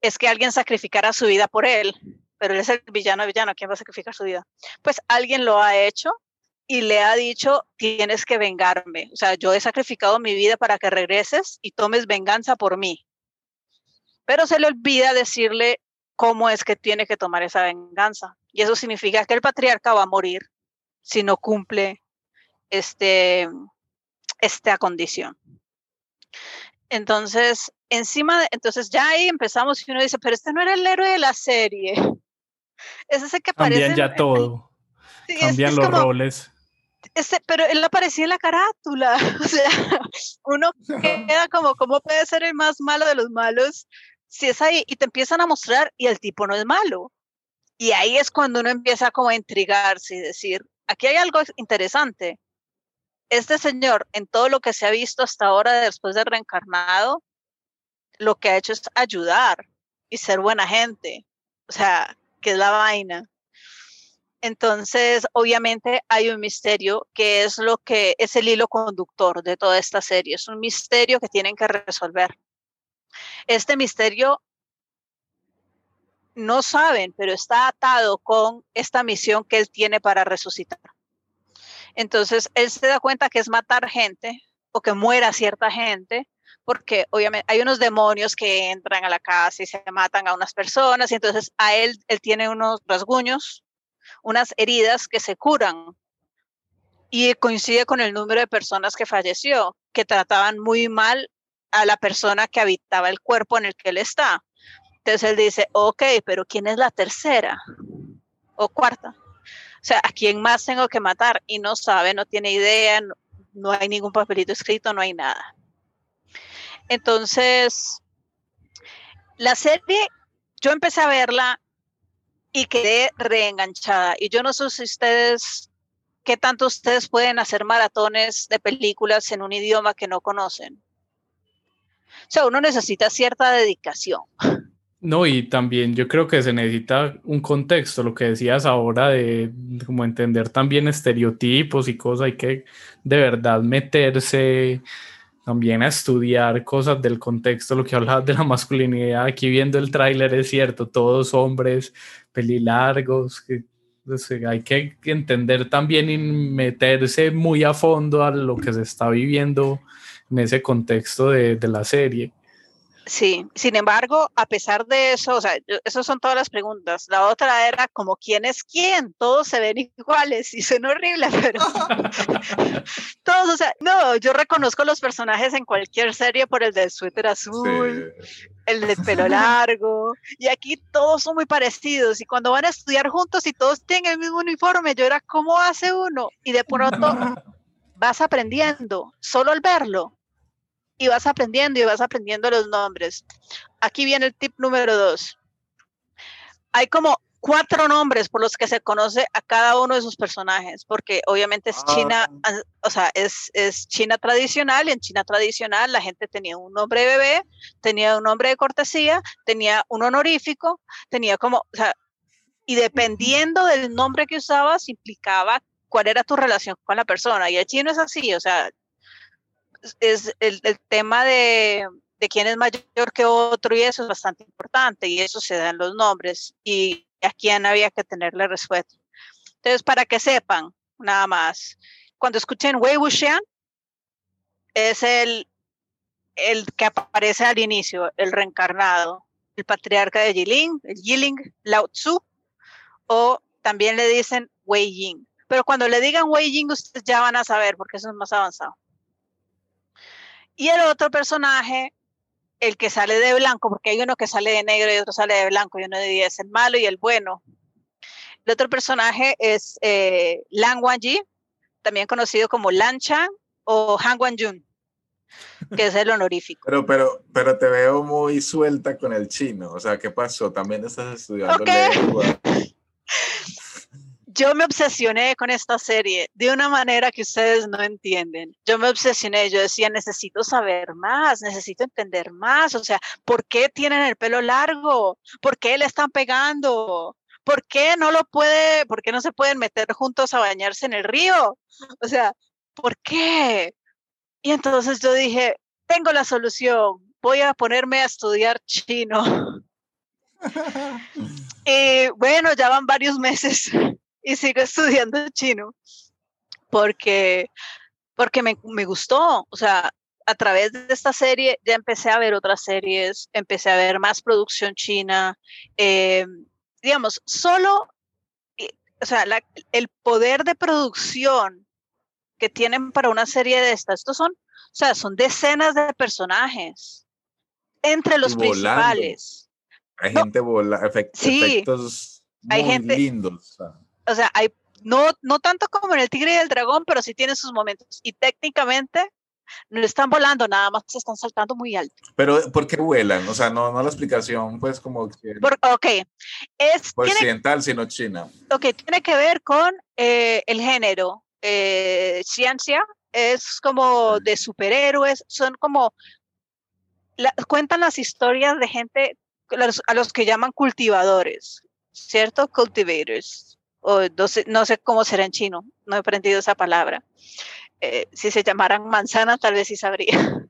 es que alguien sacrificara su vida por él. Pero él es el villano, villano, ¿quién va a sacrificar su vida? Pues alguien lo ha hecho y le ha dicho, tienes que vengarme. O sea, yo he sacrificado mi vida para que regreses y tomes venganza por mí. Pero se le olvida decirle cómo es que tiene que tomar esa venganza. Y eso significa que el patriarca va a morir si no cumple este, esta condición. Entonces, encima, de, entonces ya ahí empezamos y uno dice, pero este no era el héroe de la serie. Es ese que aparece. Cambian ya todo. Sí, Cambian es, es los como, roles. Ese, pero él aparecía en la carátula. O sea, uno queda como, ¿cómo puede ser el más malo de los malos? Si es ahí y te empiezan a mostrar y el tipo no es malo. Y ahí es cuando uno empieza como a intrigarse y decir, aquí hay algo interesante. Este señor, en todo lo que se ha visto hasta ahora después de reencarnado, lo que ha hecho es ayudar y ser buena gente. O sea, que es la vaina. Entonces, obviamente hay un misterio que es lo que es el hilo conductor de toda esta serie. Es un misterio que tienen que resolver. Este misterio no saben, pero está atado con esta misión que él tiene para resucitar. Entonces, él se da cuenta que es matar gente o que muera cierta gente, porque obviamente hay unos demonios que entran a la casa y se matan a unas personas, y entonces a él, él tiene unos rasguños, unas heridas que se curan, y coincide con el número de personas que falleció, que trataban muy mal a la persona que habitaba el cuerpo en el que él está. Entonces él dice, ok, pero ¿quién es la tercera o cuarta? O sea, ¿a quién más tengo que matar? Y no sabe, no tiene idea, no, no hay ningún papelito escrito, no hay nada. Entonces, la serie, yo empecé a verla y quedé reenganchada. Y yo no sé si ustedes, qué tanto ustedes pueden hacer maratones de películas en un idioma que no conocen. O sea, uno necesita cierta dedicación. No, y también yo creo que se necesita un contexto, lo que decías ahora de, como entender también estereotipos y cosas, hay que de verdad meterse también a estudiar cosas del contexto, lo que hablabas de la masculinidad, aquí viendo el tráiler es cierto, todos hombres pelilargos, que hay que entender también y meterse muy a fondo a lo que se está viviendo en ese contexto de, de la serie. Sí, sin embargo, a pesar de eso, o sea, esas son todas las preguntas. La otra era como quién es quién, todos se ven iguales y son horribles, pero todos, o sea, no, yo reconozco los personajes en cualquier serie por el del suéter azul, sí. el del pelo largo, y aquí todos son muy parecidos y cuando van a estudiar juntos y todos tienen el mismo uniforme, yo era, ¿cómo hace uno? Y de pronto vas aprendiendo solo al verlo y vas aprendiendo y vas aprendiendo los nombres. Aquí viene el tip número dos. Hay como cuatro nombres por los que se conoce a cada uno de sus personajes, porque obviamente es ah. China, o sea, es, es China tradicional y en China tradicional la gente tenía un nombre de bebé, tenía un nombre de cortesía, tenía un honorífico, tenía como, o sea, y dependiendo del nombre que usabas implicaba cuál era tu relación con la persona. Y el chino es así, o sea, es el, el tema de, de, quién es mayor que otro y eso es bastante importante y eso se da en los nombres y a quién había que tenerle respeto. Entonces, para que sepan, nada más, cuando escuchen Wei Wuxian, es el, el que aparece al inicio, el reencarnado, el patriarca de Yiling, el Yiling, Lao Tzu, o también le dicen Wei Ying. Pero cuando le digan Wei Ying, ustedes ya van a saber porque eso es más avanzado. Y el otro personaje, el que sale de blanco, porque hay uno que sale de negro y otro sale de blanco, y uno de es el malo y el bueno. El otro personaje es eh, Lang Wangji, también conocido como Lan Chang o Han Wanjun, que es el honorífico. Pero, pero, pero te veo muy suelta con el chino. O sea, ¿qué pasó? También estás estudiando lengua. Yo me obsesioné con esta serie de una manera que ustedes no entienden. Yo me obsesioné, yo decía, necesito saber más, necesito entender más. O sea, ¿por qué tienen el pelo largo? ¿Por qué le están pegando? ¿Por qué no lo puede, por qué no se pueden meter juntos a bañarse en el río? O sea, ¿por qué? Y entonces yo dije, tengo la solución, voy a ponerme a estudiar chino. y bueno, ya van varios meses y sigo estudiando chino porque, porque me, me gustó. O sea, a través de esta serie ya empecé a ver otras series, empecé a ver más producción china. Eh, digamos, solo, o sea, el poder de producción que tienen para una serie de estas, estos son, o sea, son decenas de personajes entre los principales. Hay gente volando, efectos muy gente, lindos. O sea, hay, no, no tanto como en el Tigre y el Dragón, pero sí tiene sus momentos. Y técnicamente no están volando, nada más se están saltando muy alto. Pero ¿por qué vuelan? O sea, no, no la explicación, pues como que... ok, es... Occidental, sino China. Ok, tiene que ver con eh, el género. Eh, ciencia es como de superhéroes, son como... cuentan las historias de gente a los que llaman cultivadores, ¿cierto? Cultivators. O no sé, no sé cómo será en chino, no he aprendido esa palabra. Eh, si se llamaran manzana, tal vez sí sabría.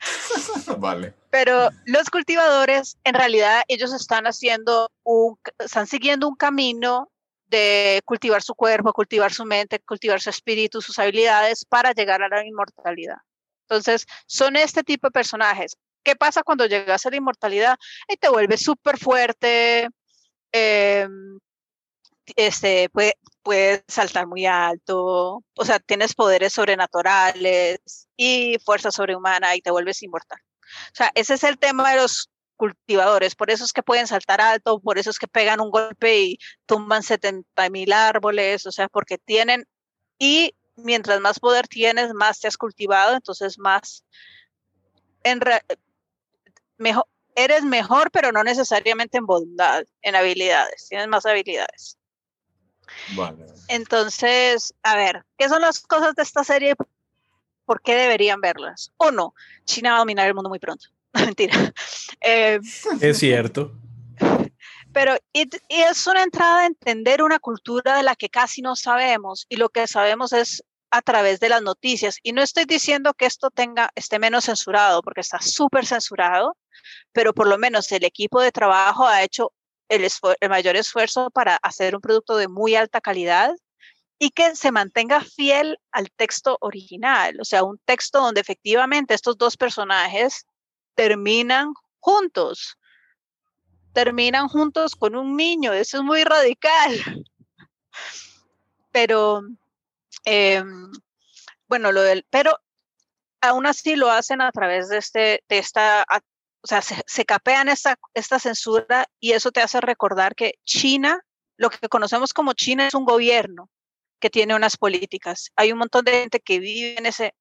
vale. Pero los cultivadores, en realidad, ellos están haciendo un, están siguiendo un camino de cultivar su cuerpo, cultivar su mente, cultivar su espíritu, sus habilidades para llegar a la inmortalidad. Entonces, son este tipo de personajes. ¿Qué pasa cuando llegas a la inmortalidad? Y te vuelves súper fuerte, eh, este, puede, saltar muy alto, o sea, tienes poderes sobrenaturales y fuerza sobrehumana y te vuelves inmortal. O sea, ese es el tema de los cultivadores, por eso es que pueden saltar alto, por eso es que pegan un golpe y tumban 70 mil árboles, o sea, porque tienen, y mientras más poder tienes, más te has cultivado, entonces más, en mejor, eres mejor, pero no necesariamente en bondad, en habilidades, tienes más habilidades. Entonces, a ver, ¿qué son las cosas de esta serie? ¿Por qué deberían verlas? O no, China va a dominar el mundo muy pronto. Mentira. Eh, es cierto. Pero y, es una entrada a entender una cultura de la que casi no sabemos y lo que sabemos es a través de las noticias. Y no estoy diciendo que esto tenga, esté menos censurado, porque está súper censurado, pero por lo menos el equipo de trabajo ha hecho el, mayor esfuerzo para hacer un producto de muy alta calidad y que se mantenga fiel al texto original, o sea, un texto donde efectivamente estos dos personajes terminan juntos, terminan juntos con un niño, eso es muy radical. Pero, em, bueno, lo del, pero aún así lo hacen a través de, este, de esta o sea, se, capean esta, esta censura y eso te hace recordar que China, lo que conocemos como China es un gobierno que tiene unas políticas. Hay un montón de gente que vive en ese,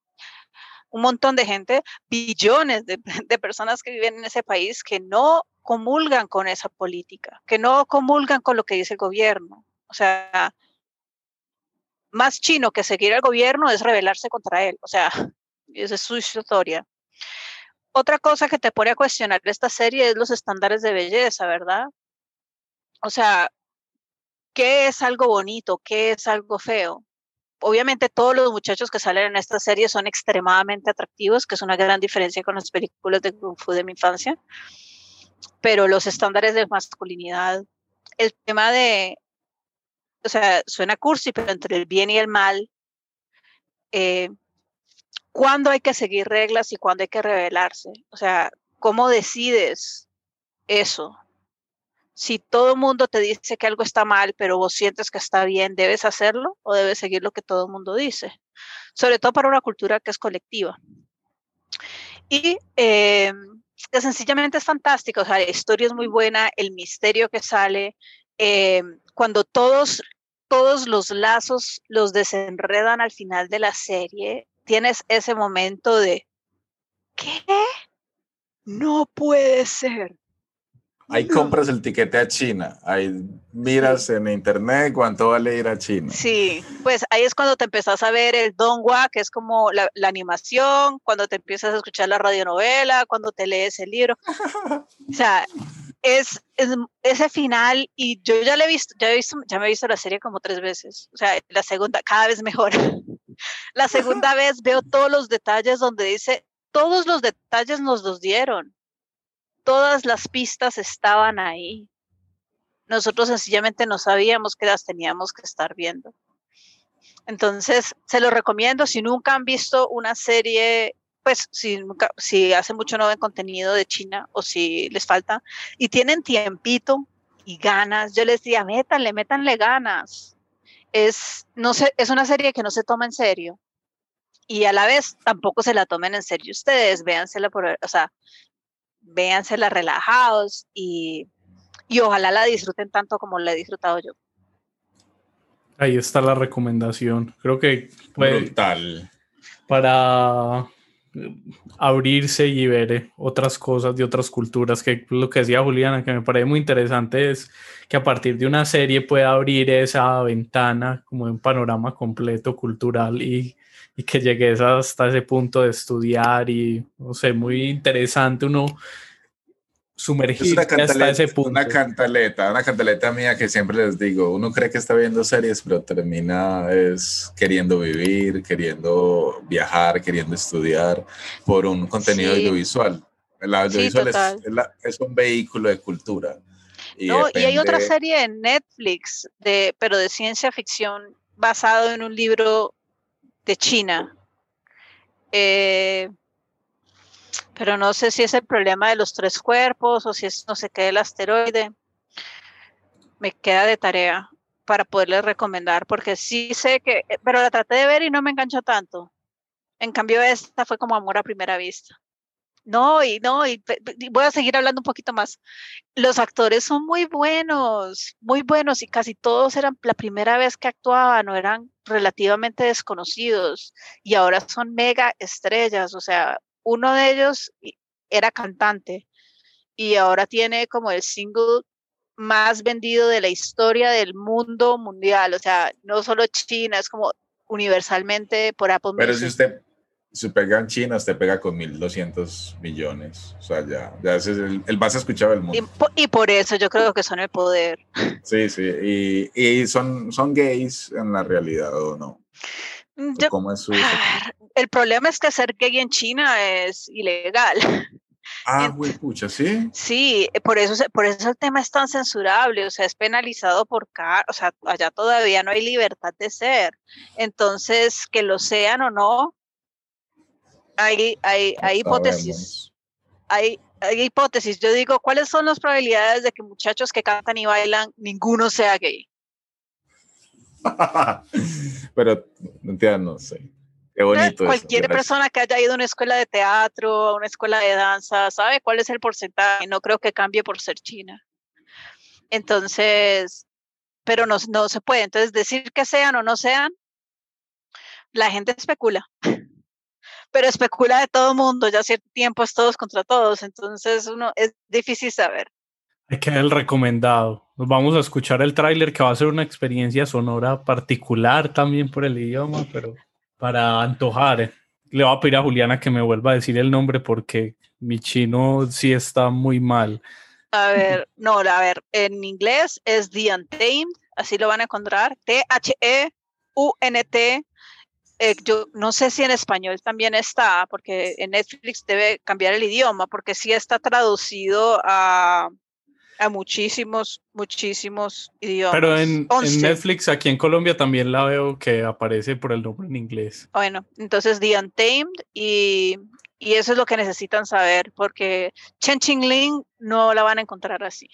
un montón de gente, billones de, de personas que viven en ese país que no comulgan con esa política, que no comulgan con lo que dice el gobierno. O sea, más chino que seguir al gobierno es rebelarse contra él. O sea, esa es su historia otra cosa que te pone a cuestionar esta serie es los estándares de belleza, ¿verdad? O sea, ¿qué es algo bonito? ¿Qué es algo feo? Obviamente todos los muchachos que salen en esta serie son extremadamente atractivos, que es una gran diferencia con las películas de Kung Fu de mi infancia, pero los estándares de masculinidad, el tema de, o sea, suena cursi, pero entre el bien y el mal, eh, cuándo hay que seguir reglas y cuándo hay que rebelarse. O sea, ¿cómo decides eso? Si todo el mundo te dice que algo está mal, pero vos sientes que está bien, ¿debes hacerlo o debes seguir lo que todo el mundo dice? Sobre todo para una cultura que es colectiva. Y eh, que sencillamente es fantástico, o sea, la historia es muy buena, el misterio que sale, eh, cuando todos, todos los lazos los desenredan al final de la serie, tienes ese momento de, ¿qué? No puede ser. Ahí compras el tiquete a China, ahí miras en internet cuánto vale ir a China. Sí, pues ahí es cuando te empezás a ver el Donghua, que es como la, la, animación, cuando te empiezas a escuchar la radionovela, cuando te lees el libro. o sea, es, es, ese final, y yo ya le he visto, ya, he visto, ya me he visto la serie como tres veces, o sea, la segunda cada vez mejor. La segunda vez veo todos los detalles donde dice, todos los detalles nos los dieron todas las pistas estaban ahí. Nosotros sencillamente no sabíamos que las teníamos que estar viendo. Entonces, se lo recomiendo si nunca han visto una serie, pues si, si hace mucho no ven contenido de China o si les falta y tienen tiempito y ganas, yo les diría, métanle, métanle ganas. Es, no sé, es una serie que no se toma en serio y a la vez tampoco se la tomen en serio ustedes, véansela por, o sea, véansela relajados y, y ojalá la disfruten tanto como la he disfrutado yo. Ahí está la recomendación. Creo que puede, Brutal. para abrirse y ver otras cosas de otras culturas, que lo que decía Juliana, que me parece muy interesante es que a partir de una serie pueda abrir esa ventana como un panorama completo cultural y, y que llegues hasta ese punto de estudiar y, no sé, muy interesante uno sumergirse hasta ese punto. Una cantaleta, una cantaleta mía que siempre les digo, uno cree que está viendo series, pero termina es queriendo vivir, queriendo viajar, queriendo estudiar por un contenido sí. audiovisual. El audiovisual sí, es, es, un vehículo de cultura. Y, no, depende... y hay otra serie en Netflix, de, pero de ciencia ficción, basado en un libro de China. Eh, pero no sé si es el problema de los tres cuerpos o si es no sé qué del asteroide. Me queda de tarea para poderles recomendar, porque sí sé que, pero la traté de ver y no me enganchó tanto. En cambio, esta fue como amor a primera vista. No, y no, y voy a seguir hablando un poquito más. Los actores son muy buenos, muy buenos, y casi todos eran la primera vez que actuaban o eran relativamente desconocidos, y ahora son mega estrellas, o sea, uno de ellos era cantante y ahora tiene como el single más vendido de la historia del mundo mundial, o sea, no solo China, es como universalmente por Apple Pero Music. si usted se pega en China, usted pega con 1.200 millones, o sea, ya, ya ese es el, el más escuchado del mundo. Y, y, por eso yo creo que son el poder. Sí, sí, y, y son, son gays en la realidad, ¿o no? Yo, ¿Cómo es su... El problema es que ser gay en China es ilegal. Ah, güey, pucha, ¿sí? Sí, por eso, por eso el tema es tan censurable, o sea, es penalizado por car o sea, allá todavía no hay libertad de ser. Entonces, que lo sean o no, hay, hay, hay hipótesis. Hay, hay hipótesis. Yo digo, ¿cuáles son las probabilidades de que muchachos que cantan y bailan, ninguno sea gay? Pero, no sé. Qué bonito. Cualquier eso, persona que haya ido a una escuela de teatro, a una escuela de danza, sabe cuál es el porcentaje. No creo que cambie por ser china. Entonces, pero no, no se puede. Entonces, decir que sean o no sean, la gente especula. Pero especula de todo mundo, ya cierto tiempo es todos contra todos. Entonces, uno es difícil saber. Hay que el recomendado. Nos vamos a escuchar el tráiler que va a ser una experiencia sonora particular también por el idioma, pero para antojar. Le voy a pedir a Juliana que me vuelva a decir el nombre porque mi chino sí está muy mal. A ver, no, a ver, en inglés es The Untamed, así lo van a encontrar, T-H-E-U-N-T. Eh, yo no sé si en español también está, porque en Netflix debe cambiar el idioma, porque sí está traducido a, a muchísimos, muchísimos idiomas. Pero en, en 11. Netflix, aquí en Colombia también la veo que aparece por el nombre en inglés. Bueno, entonces The Untamed y, y eso es lo que necesitan saber porque Chen Ling no la van a encontrar así.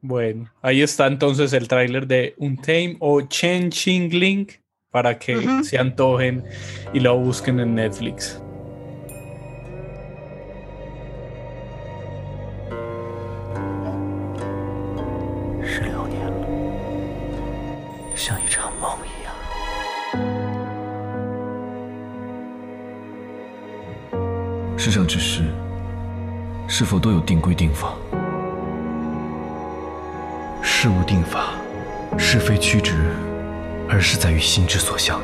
Bueno, ahí está entonces el tráiler de Untamed o Chen Ling para que se antojen y lo busquen en Netflix. 十六年了，像一场梦一样。世上之事，是否都有定规定法？事物定法，是非曲直，而是在于心之所向。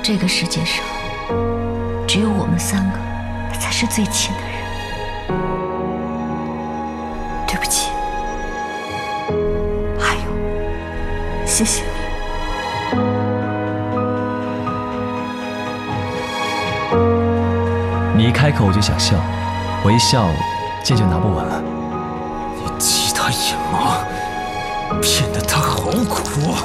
这个世界上，只有我们三个才是最亲的人。谢谢你。你一开口我就想笑，我一笑，剑就拿不稳了。你激他眼盲，骗得他好苦啊！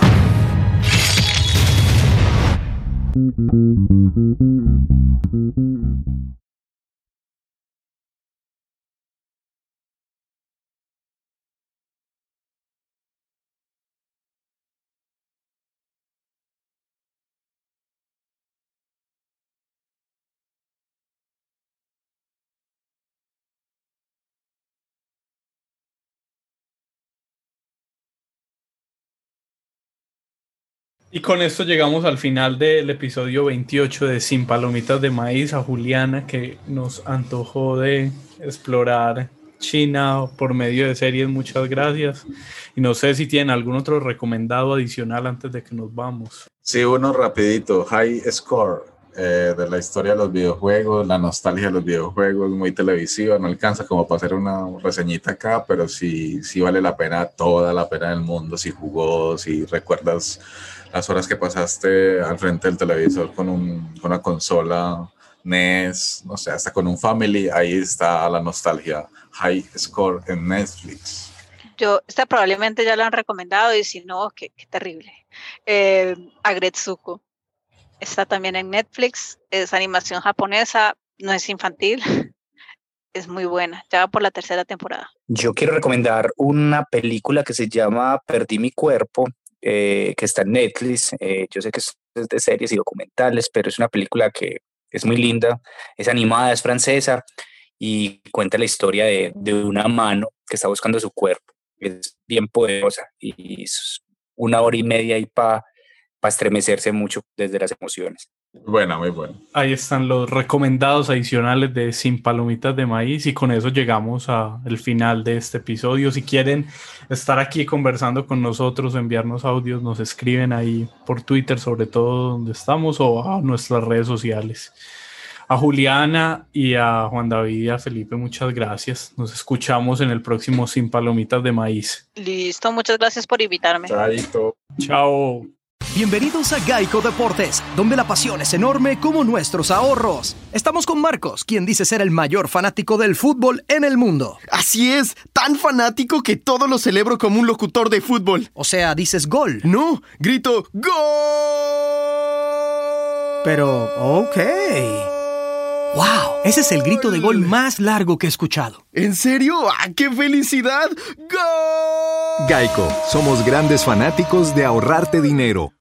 Y con esto llegamos al final del episodio 28 de Sin Palomitas de Maíz a Juliana que nos antojó de explorar China por medio de series. Muchas gracias. Y no sé si tienen algún otro recomendado adicional antes de que nos vamos. Sí, uno rapidito, High Score, eh, de la historia de los videojuegos, la nostalgia de los videojuegos, muy televisiva, no alcanza como para hacer una reseñita acá, pero sí, sí vale la pena, toda la pena del mundo, si jugó, si recuerdas las horas que pasaste al frente del televisor con, un, con una consola NES, no sé, hasta con un Family, ahí está la nostalgia, High Score en Netflix. Yo, esta probablemente ya la han recomendado y si no, qué, qué terrible. Eh, Agretsuko. Está también en Netflix, es animación japonesa, no es infantil, es muy buena, ya va por la tercera temporada. Yo quiero recomendar una película que se llama Perdí mi cuerpo, eh, que está en Netflix. Eh, yo sé que es de series y documentales, pero es una película que es muy linda, es animada, es francesa y cuenta la historia de, de una mano que está buscando su cuerpo. Es bien poderosa y es una hora y media ahí para estremecerse mucho desde las emociones. Buena, muy buena. Ahí están los recomendados adicionales de Sin Palomitas de Maíz y con eso llegamos al final de este episodio. Si quieren estar aquí conversando con nosotros, enviarnos audios, nos escriben ahí por Twitter, sobre todo donde estamos, o a nuestras redes sociales. A Juliana y a Juan David y a Felipe, muchas gracias. Nos escuchamos en el próximo Sin Palomitas de Maíz. Listo, muchas gracias por invitarme. Chaito. Chao. Bienvenidos a Geico Deportes, donde la pasión es enorme como nuestros ahorros. Estamos con Marcos, quien dice ser el mayor fanático del fútbol en el mundo. Así es, tan fanático que todo lo celebro como un locutor de fútbol. O sea, dices gol. No, grito ¡Gol! Pero, ok. ¡Wow! Ese es el grito de gol más largo que he escuchado. ¿En serio? ¡Ah, qué felicidad! ¡Gol! Geico, somos grandes fanáticos de ahorrarte dinero.